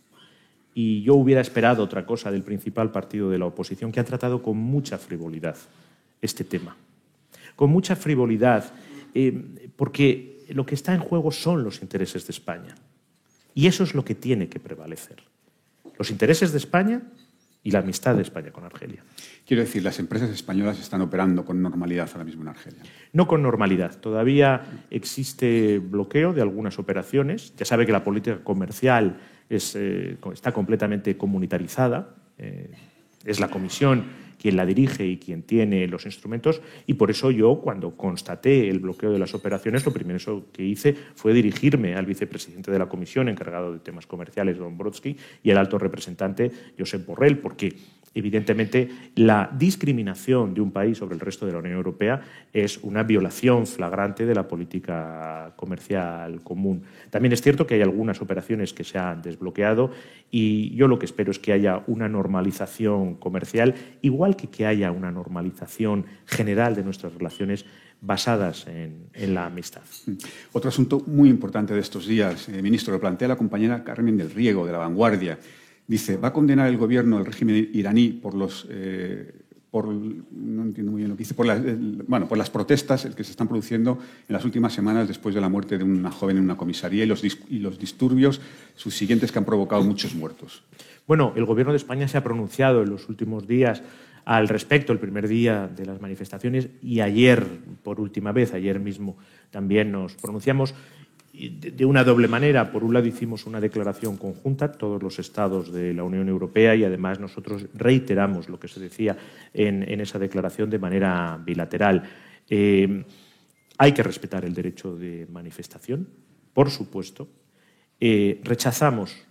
y yo hubiera esperado otra cosa del principal partido de la oposición que ha tratado con mucha frivolidad este tema. Con mucha frivolidad, eh, porque lo que está en juego son los intereses de España. Y eso es lo que tiene que prevalecer. Los intereses de España y la amistad de España con Argelia. Quiero decir, las empresas españolas están operando con normalidad ahora mismo en Argelia. No con normalidad. Todavía existe bloqueo de algunas operaciones. Ya sabe que la política comercial eh, está completamente comunitarizada. Eh, es la Comisión quien la dirige y quien tiene los instrumentos. Y por eso yo, cuando constaté el bloqueo de las operaciones, lo primero que hice fue dirigirme al vicepresidente de la Comisión, encargado de temas comerciales, Don Brodsky, y al alto representante, Josep Borrell, porque Evidentemente, la discriminación de un país sobre el resto de la Unión Europea es una violación flagrante de la política comercial común. También es cierto que hay algunas operaciones que se han desbloqueado y yo lo que espero es que haya una normalización comercial, igual que que haya una normalización general de nuestras relaciones basadas en, la amistad. Otro asunto muy importante de estos días, eh, ministro, lo plantea la compañera Carmen del Riego, de La Vanguardia. Dice, va a condenar el gobierno el régimen iraní por los... Eh, por, no entiendo muy bien lo que dice, por, bueno, por las protestas que se están produciendo en las últimas semanas después de la muerte de una joven en una comisaría y los, y los disturbios subsiguientes que han provocado muchos muertos. Bueno, el Gobierno de España se ha pronunciado en los últimos días al respecto el primer día de las manifestaciones y ayer, por última vez, ayer mismo también nos pronunciamos de una doble manera. Por un lado, hicimos una declaración conjunta, todos los estados de la Unión Europea, y además nosotros reiteramos lo que se decía en, esa declaración de manera bilateral. Eh, hay que respetar el derecho de manifestación, por supuesto. Eh, rechazamos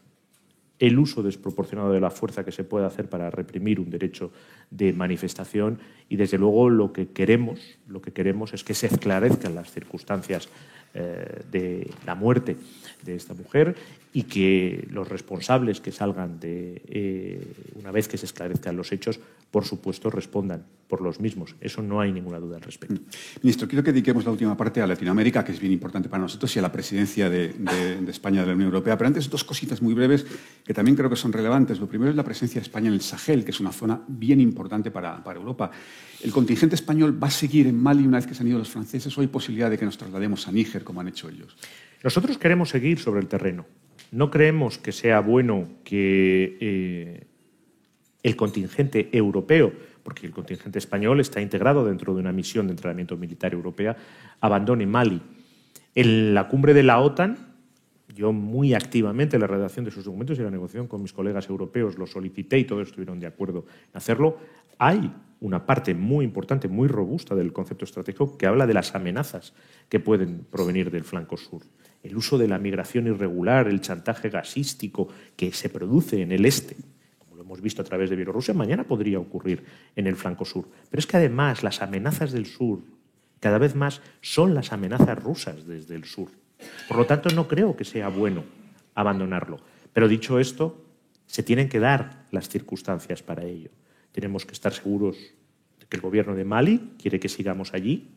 el uso desproporcionado de la fuerza que se puede hacer para reprimir un derecho de manifestación y desde luego lo que queremos, lo que queremos es que se esclarezcan las circunstancias eh, de la muerte de esta mujer y que los responsables que salgan de, eh, una vez que se esclarezcan los hechos, por supuesto, respondan por los mismos. Eso no hay ninguna duda al respecto. Mm. Ministro, quiero que dediquemos la última parte a Latinoamérica, que es bien importante para nosotros, y a la presidencia de, España de la Unión Europea. Pero antes, dos cositas muy breves que también creo que son relevantes. Lo primero es la presencia de España en el Sahel, que es una zona bien importante para, para Europa. ¿El contingente español va a seguir en Mali una vez que se han ido los franceses o hay posibilidad de que nos traslademos a Níger, como han hecho ellos? Nosotros queremos seguir sobre el terreno. No creemos que sea bueno que eh, el contingente europeo, porque el contingente español está integrado dentro de una misión de entrenamiento militar europea, abandone Mali. En la cumbre de la OTAN, yo muy activamente en la redacción de sus documentos y la negociación con mis colegas europeos lo solicité y todos estuvieron de acuerdo en hacerlo. Hay una parte muy importante, muy robusta del concepto estratégico que habla de las amenazas que pueden provenir del flanco sur. El uso de la migración irregular, el chantaje gasístico que se produce en el este, como lo hemos visto a través de Bielorrusia, mañana podría ocurrir en el flanco sur. Pero es que además las amenazas del sur cada vez más son las amenazas rusas desde el sur. Por lo tanto, no creo que sea bueno abandonarlo. Pero dicho esto, se tienen que dar las circunstancias para ello. Tenemos que estar seguros de que el gobierno de Mali quiere que sigamos allí.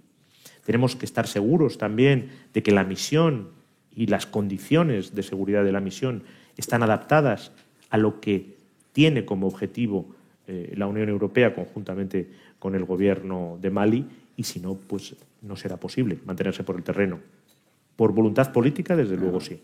Tenemos que estar seguros también de que la misión y las condiciones de seguridad de la misión están adaptadas a lo que tiene como objetivo eh, la Unión Europea conjuntamente con el gobierno de Mali y si no, pues no será posible mantenerse por el terreno. Por voluntad política, desde luego sí.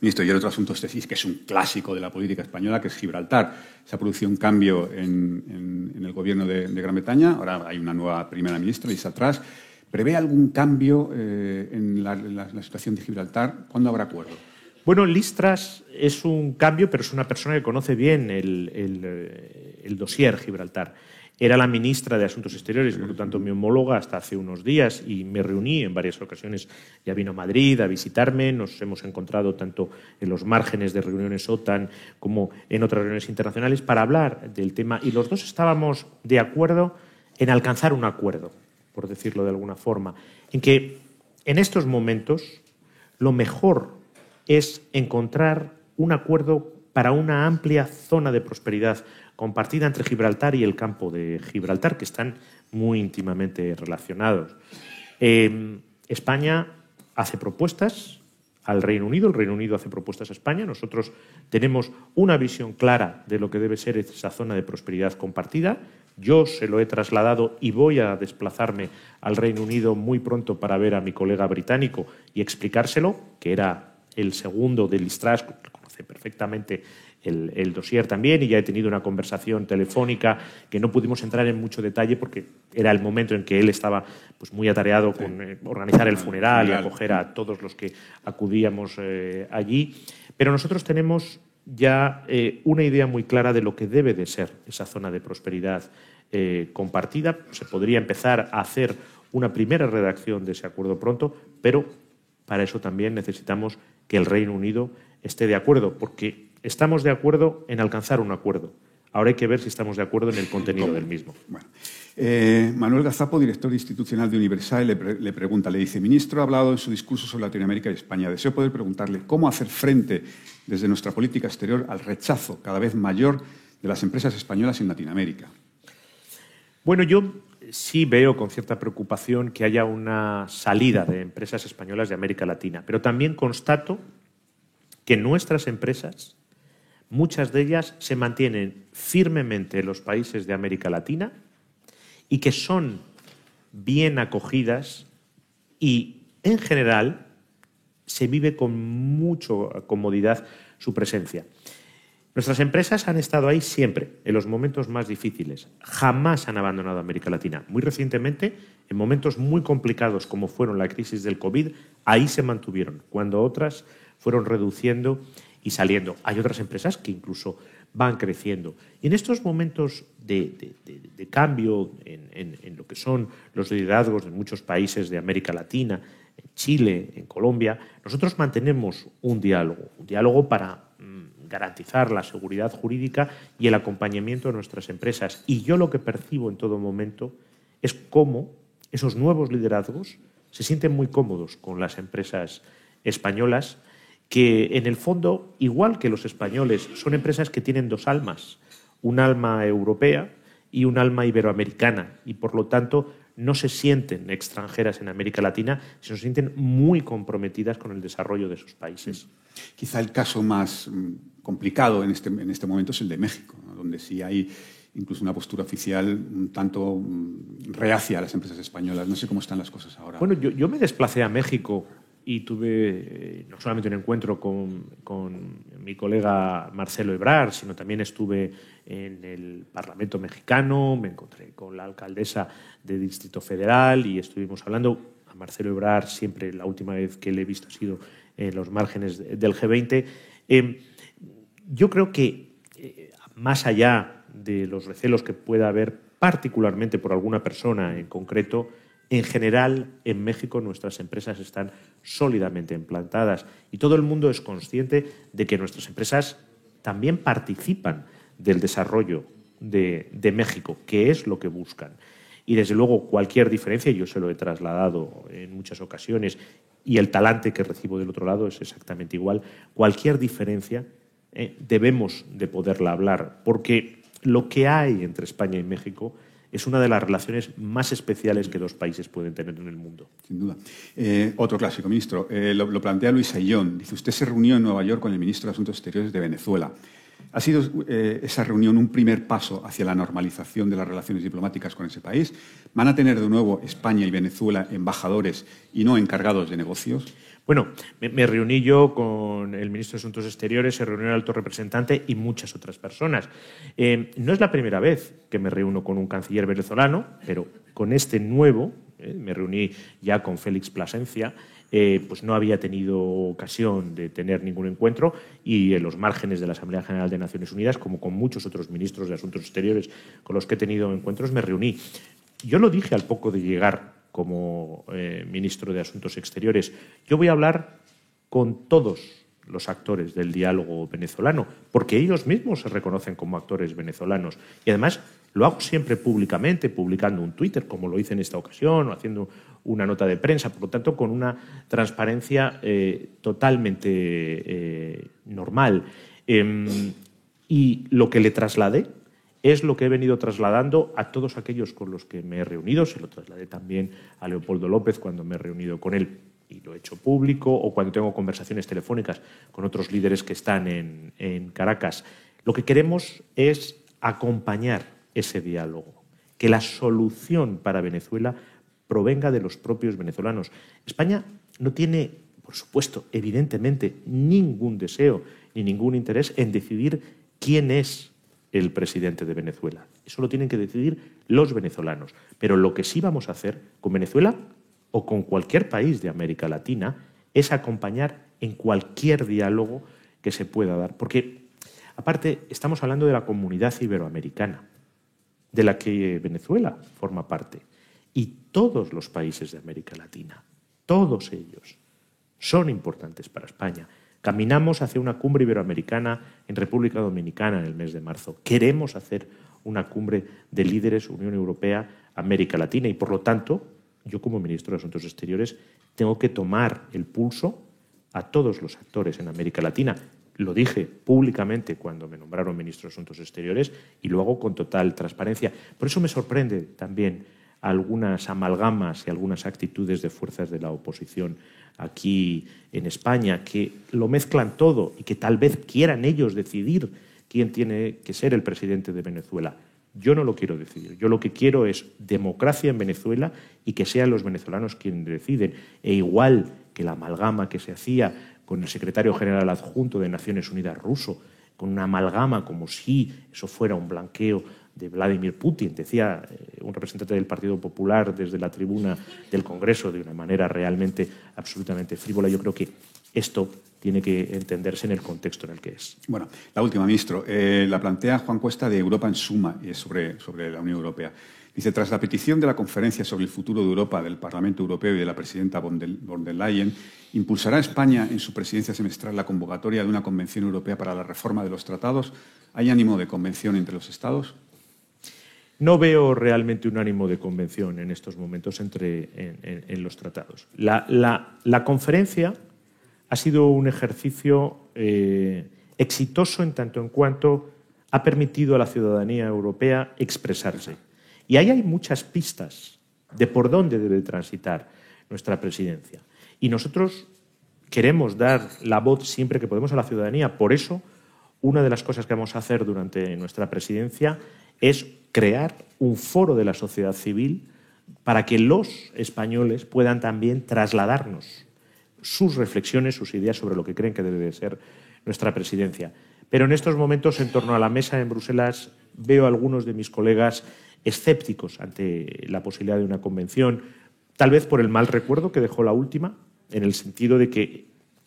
Ministro, y el otro asunto, usted dice que es un clásico de la política española, que es Gibraltar. Se ha producido un cambio en, el gobierno de, Gran Bretaña, ahora hay una nueva primera ministra, Lisa atrás. ¿Prevé algún cambio eh, en, la, situación de Gibraltar? ¿Cuándo habrá acuerdo? Bueno, Listras es un cambio, pero es una persona que conoce bien el, el, eh, el dossier Gibraltar. Era la ministra de Asuntos Exteriores, por lo tanto mi homóloga hasta hace unos días y me reuní en varias ocasiones. Ya vino a Madrid a visitarme, nos hemos encontrado tanto en los márgenes de reuniones OTAN como en otras reuniones internacionales para hablar del tema y los dos estábamos de acuerdo en alcanzar un acuerdo, por decirlo de alguna forma, en que en estos momentos lo mejor es encontrar un acuerdo para una amplia zona de prosperidad compartida entre Gibraltar y el campo de Gibraltar, que están muy íntimamente relacionados. Em, España hace propuestas al Reino Unido, el Reino Unido hace propuestas a España, nosotros tenemos una visión clara de lo que debe ser esa zona de prosperidad compartida. Yo se lo he trasladado y voy a desplazarme al Reino Unido muy pronto para ver a mi colega británico y explicárselo, que era el segundo del Listras, conoce perfectamente el, dossier también y ya he tenido una conversación telefónica que no pudimos entrar en mucho detalle porque era el momento en que él estaba pues, muy atareado con eh, organizar el funeral y acoger a todos los que acudíamos eh, allí. Pero nosotros tenemos ya eh, una idea muy clara de lo que debe de ser esa zona de prosperidad compartida. Se podría empezar a hacer una primera redacción de ese acuerdo pronto, pero para eso también necesitamos que el Reino Unido esté de acuerdo, porque estamos de acuerdo en alcanzar un acuerdo. Ahora hay que ver si estamos de acuerdo en el contenido del mismo. Bueno. Eh, Manuel Gazapo, director institucional de Universal, le, le, pregunta, le dice, ministro ha hablado en su discurso sobre Latinoamérica y España. Deseo poder preguntarle cómo hacer frente desde nuestra política exterior al rechazo cada vez mayor de las empresas españolas en Latinoamérica. Bueno, yo sí veo con cierta preocupación que haya una salida de empresas españolas de América Latina, pero también constato que nuestras empresas, muchas de ellas se mantienen firmemente en los países de América Latina y que son bien acogidas y, en general, se vive con mucha comodidad su presencia. Nuestras empresas han estado ahí siempre, en los momentos más difíciles. Jamás han abandonado América Latina. Muy recientemente, en momentos muy complicados como fueron la crisis del COVID, ahí se mantuvieron, cuando otras fueron reduciendo y saliendo. Hay otras empresas que incluso van creciendo. Y en estos momentos de, cambio en, en, lo que son los liderazgos de muchos países de América Latina, en Chile, en Colombia, nosotros mantenemos un diálogo, un diálogo para garantizar la seguridad jurídica y el acompañamiento de nuestras empresas. Y yo lo que percibo en todo momento es cómo esos nuevos liderazgos se sienten muy cómodos con las empresas españolas, que en el fondo, igual que los españoles, son empresas que tienen dos almas, un alma europea y un alma iberoamericana, y por lo tanto no se sienten extranjeras en América Latina, sino se sienten muy comprometidas con el desarrollo de sus países. Quizá el caso más mm, complicado en este, en este momento es el de México, donde sí hay incluso una postura oficial un tanto mm, reacia a las empresas españolas. No sé cómo están las cosas ahora. Bueno, yo, yo me desplacé a México y tuve eh, no solamente un encuentro con, con, mi colega Marcelo Ebrard, sino también estuve en el Parlamento mexicano, me encontré con la alcaldesa de Distrito Federal y estuvimos hablando. A Marcelo Ebrard siempre la última vez que le he visto ha sido en los márgenes del G20. Em, yo creo que eh, más allá de los recelos que pueda haber particularmente por alguna persona en concreto, en general, en México nuestras empresas están sólidamente implantadas y todo el mundo es consciente de que nuestras empresas también participan del desarrollo de, México, que es lo que buscan. Y desde luego cualquier diferencia, yo se lo he trasladado en muchas ocasiones, y el talante que recibo del otro lado es exactamente igual, cualquier diferencia eh, debemos de poderla hablar, porque lo que hay entre España y México es una de las relaciones más especiales que dos países pueden tener en el mundo. Sin duda. Eh, otro clásico, ministro. Eh, lo, plantea Luis Ayllón. Dice, usted se reunió en Nueva York con el ministro de Asuntos Exteriores de Venezuela. ¿Ha sido eh, esa reunión un primer paso hacia la normalización de las relaciones diplomáticas con ese país? ¿Van a tener de nuevo España y Venezuela embajadores y no encargados de negocios? Bueno, me, reuní yo con el ministro de Asuntos Exteriores, se reunió el alto representante y muchas otras personas. Eh, no es la primera vez que me reúno con un canciller venezolano, pero con este nuevo, eh, me reuní ya con Félix Plasencia, eh, pues no había tenido ocasión de tener ningún encuentro y en los márgenes de la Asamblea General de Naciones Unidas, como con muchos otros ministros de Asuntos Exteriores con los que he tenido encuentros, me reuní. Yo lo dije al poco de llegar como eh, ministro de Asuntos Exteriores. Yo voy a hablar con todos los actores del diálogo venezolano, porque ellos mismos se reconocen como actores venezolanos. Y además lo hago siempre públicamente, publicando un Twitter, como lo hice en esta ocasión, o haciendo una nota de prensa, por lo tanto, con una transparencia eh, totalmente eh, normal. Em, y lo que le trasladé es lo que he venido trasladando a todos aquellos con los que me he reunido. Se lo trasladé también a Leopoldo López cuando me he reunido con él y lo he hecho público o cuando tengo conversaciones telefónicas con otros líderes que están en, Caracas. Lo que queremos es acompañar ese diálogo, que la solución para Venezuela provenga de los propios venezolanos. España no tiene, por supuesto, evidentemente, ningún deseo ni ningún interés en decidir quién es el presidente de Venezuela. Eso lo tienen que decidir los venezolanos. Pero lo que sí vamos a hacer con Venezuela o con cualquier país de América Latina es acompañar en cualquier diálogo que se pueda dar. Porque, aparte, estamos hablando de la comunidad iberoamericana, de la que Venezuela forma parte. Y todos los países de América Latina, todos ellos, son importantes para España. Caminamos hacia una cumbre iberoamericana en República Dominicana en el mes de marzo. Queremos hacer una cumbre de líderes Unión Europea, América Latina y, por lo tanto, yo como ministro de Asuntos Exteriores tengo que tomar el pulso a todos los actores en América Latina. Lo dije públicamente cuando me nombraron ministro de Asuntos Exteriores y lo hago con total transparencia. Por eso me sorprende también algunas amalgamas y algunas actitudes de fuerzas de la oposición aquí en España que lo mezclan todo y que tal vez quieran ellos decidir quién tiene que ser el presidente de Venezuela. Yo no lo quiero decidir. Yo lo que quiero es democracia en Venezuela y que sean los venezolanos quienes deciden. E igual que la amalgama que se hacía con el secretario general adjunto de Naciones Unidas ruso, con una amalgama como si eso fuera un blanqueo de Vladimir Putin, decía eh, un representante del Partido Popular desde la tribuna del Congreso de una manera realmente absolutamente frívola. Yo creo que esto tiene que entenderse en el contexto en el que es. Bueno, la última, ministro. Eh, la plantea Juan Cuesta de Europa en suma y es sobre, sobre la Unión Europea. Dice, tras la petición de la conferencia sobre el futuro de Europa del Parlamento Europeo y de la presidenta von der Leyen, ¿impulsará España en su presidencia semestral la convocatoria de una convención europea para la reforma de los tratados? ¿Hay ánimo de convención entre los Estados? No veo realmente un ánimo de convención en estos momentos entre, en, los tratados. La, la conferencia ha sido un ejercicio eh, exitoso en tanto en cuanto ha permitido a la ciudadanía europea expresarse. Y ahí hay muchas pistas de por dónde debe transitar nuestra presidencia. Y nosotros queremos dar la voz siempre que podemos a la ciudadanía. Por eso, una de las cosas que vamos a hacer durante nuestra presidencia es crear un foro de la sociedad civil para que los españoles puedan también trasladarnos sus reflexiones, sus ideas sobre lo que creen que debe de ser nuestra presidencia. Pero en estos momentos, en torno a la mesa en Bruselas, veo a algunos de mis colegas escépticos ante la posibilidad de una convención, tal vez por el mal recuerdo que dejó la última, en el sentido de que,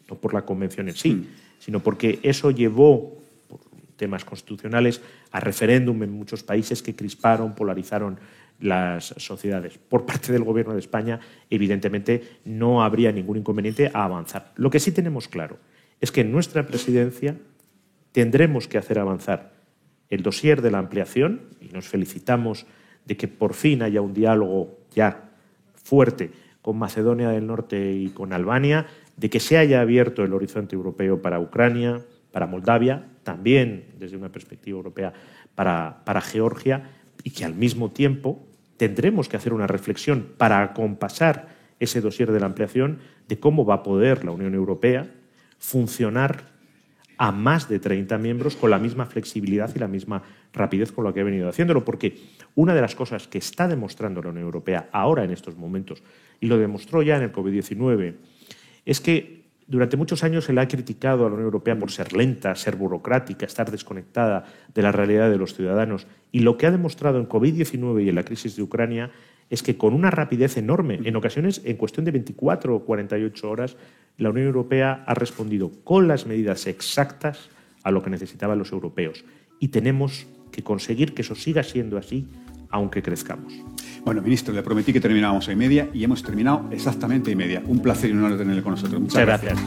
no por la convención en sí, sino porque eso llevó, temas constitucionales, a referéndum en muchos países que crisparon, polarizaron las sociedades. Por parte del Gobierno de España, evidentemente, no habría ningún inconveniente a avanzar. Lo que sí tenemos claro es que en nuestra presidencia tendremos que hacer avanzar el dossier de la ampliación y nos felicitamos de que por fin haya un diálogo ya fuerte con Macedonia del Norte y con Albania, de que se haya abierto el horizonte europeo para Ucrania, para Moldavia, también desde una perspectiva europea para, Georgia, y que al mismo tiempo tendremos que hacer una reflexión para acompasar ese dossier de la ampliación de cómo va a poder la Unión Europea funcionar a más de 30 miembros con la misma flexibilidad y la misma rapidez con la que ha venido haciéndolo, porque una de las cosas que está demostrando la Unión Europea ahora en estos momentos, y lo demostró ya en el COVID-19, es que durante muchos años se le ha criticado a la Unión Europea por ser lenta, ser burocrática, estar desconectada de la realidad de los ciudadanos. Y lo que ha demostrado en COVID-19 y en la crisis de Ucrania es que con una rapidez enorme, en ocasiones en cuestión de 24 o 48 horas, la Unión Europea ha respondido con las medidas exactas a lo que necesitaban los europeos. Y tenemos que conseguir que eso siga siendo así, aunque crezcamos. Bueno, ministro, le prometí que terminábamos a y media y hemos terminado exactamente a y media. Un placer y un honor tenerle con nosotros. Muchas, gracias.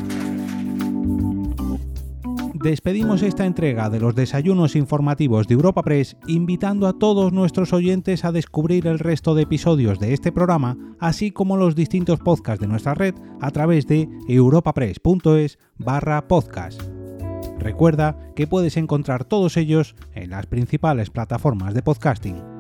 Despedimos esta entrega de los desayunos informativos de Europa Press invitando a todos nuestros oyentes a descubrir el resto de episodios de este programa, así como los distintos podcasts de nuestra red a través de europapress.es barra podcast. Recuerda que puedes encontrar todos ellos en las principales plataformas de podcasting.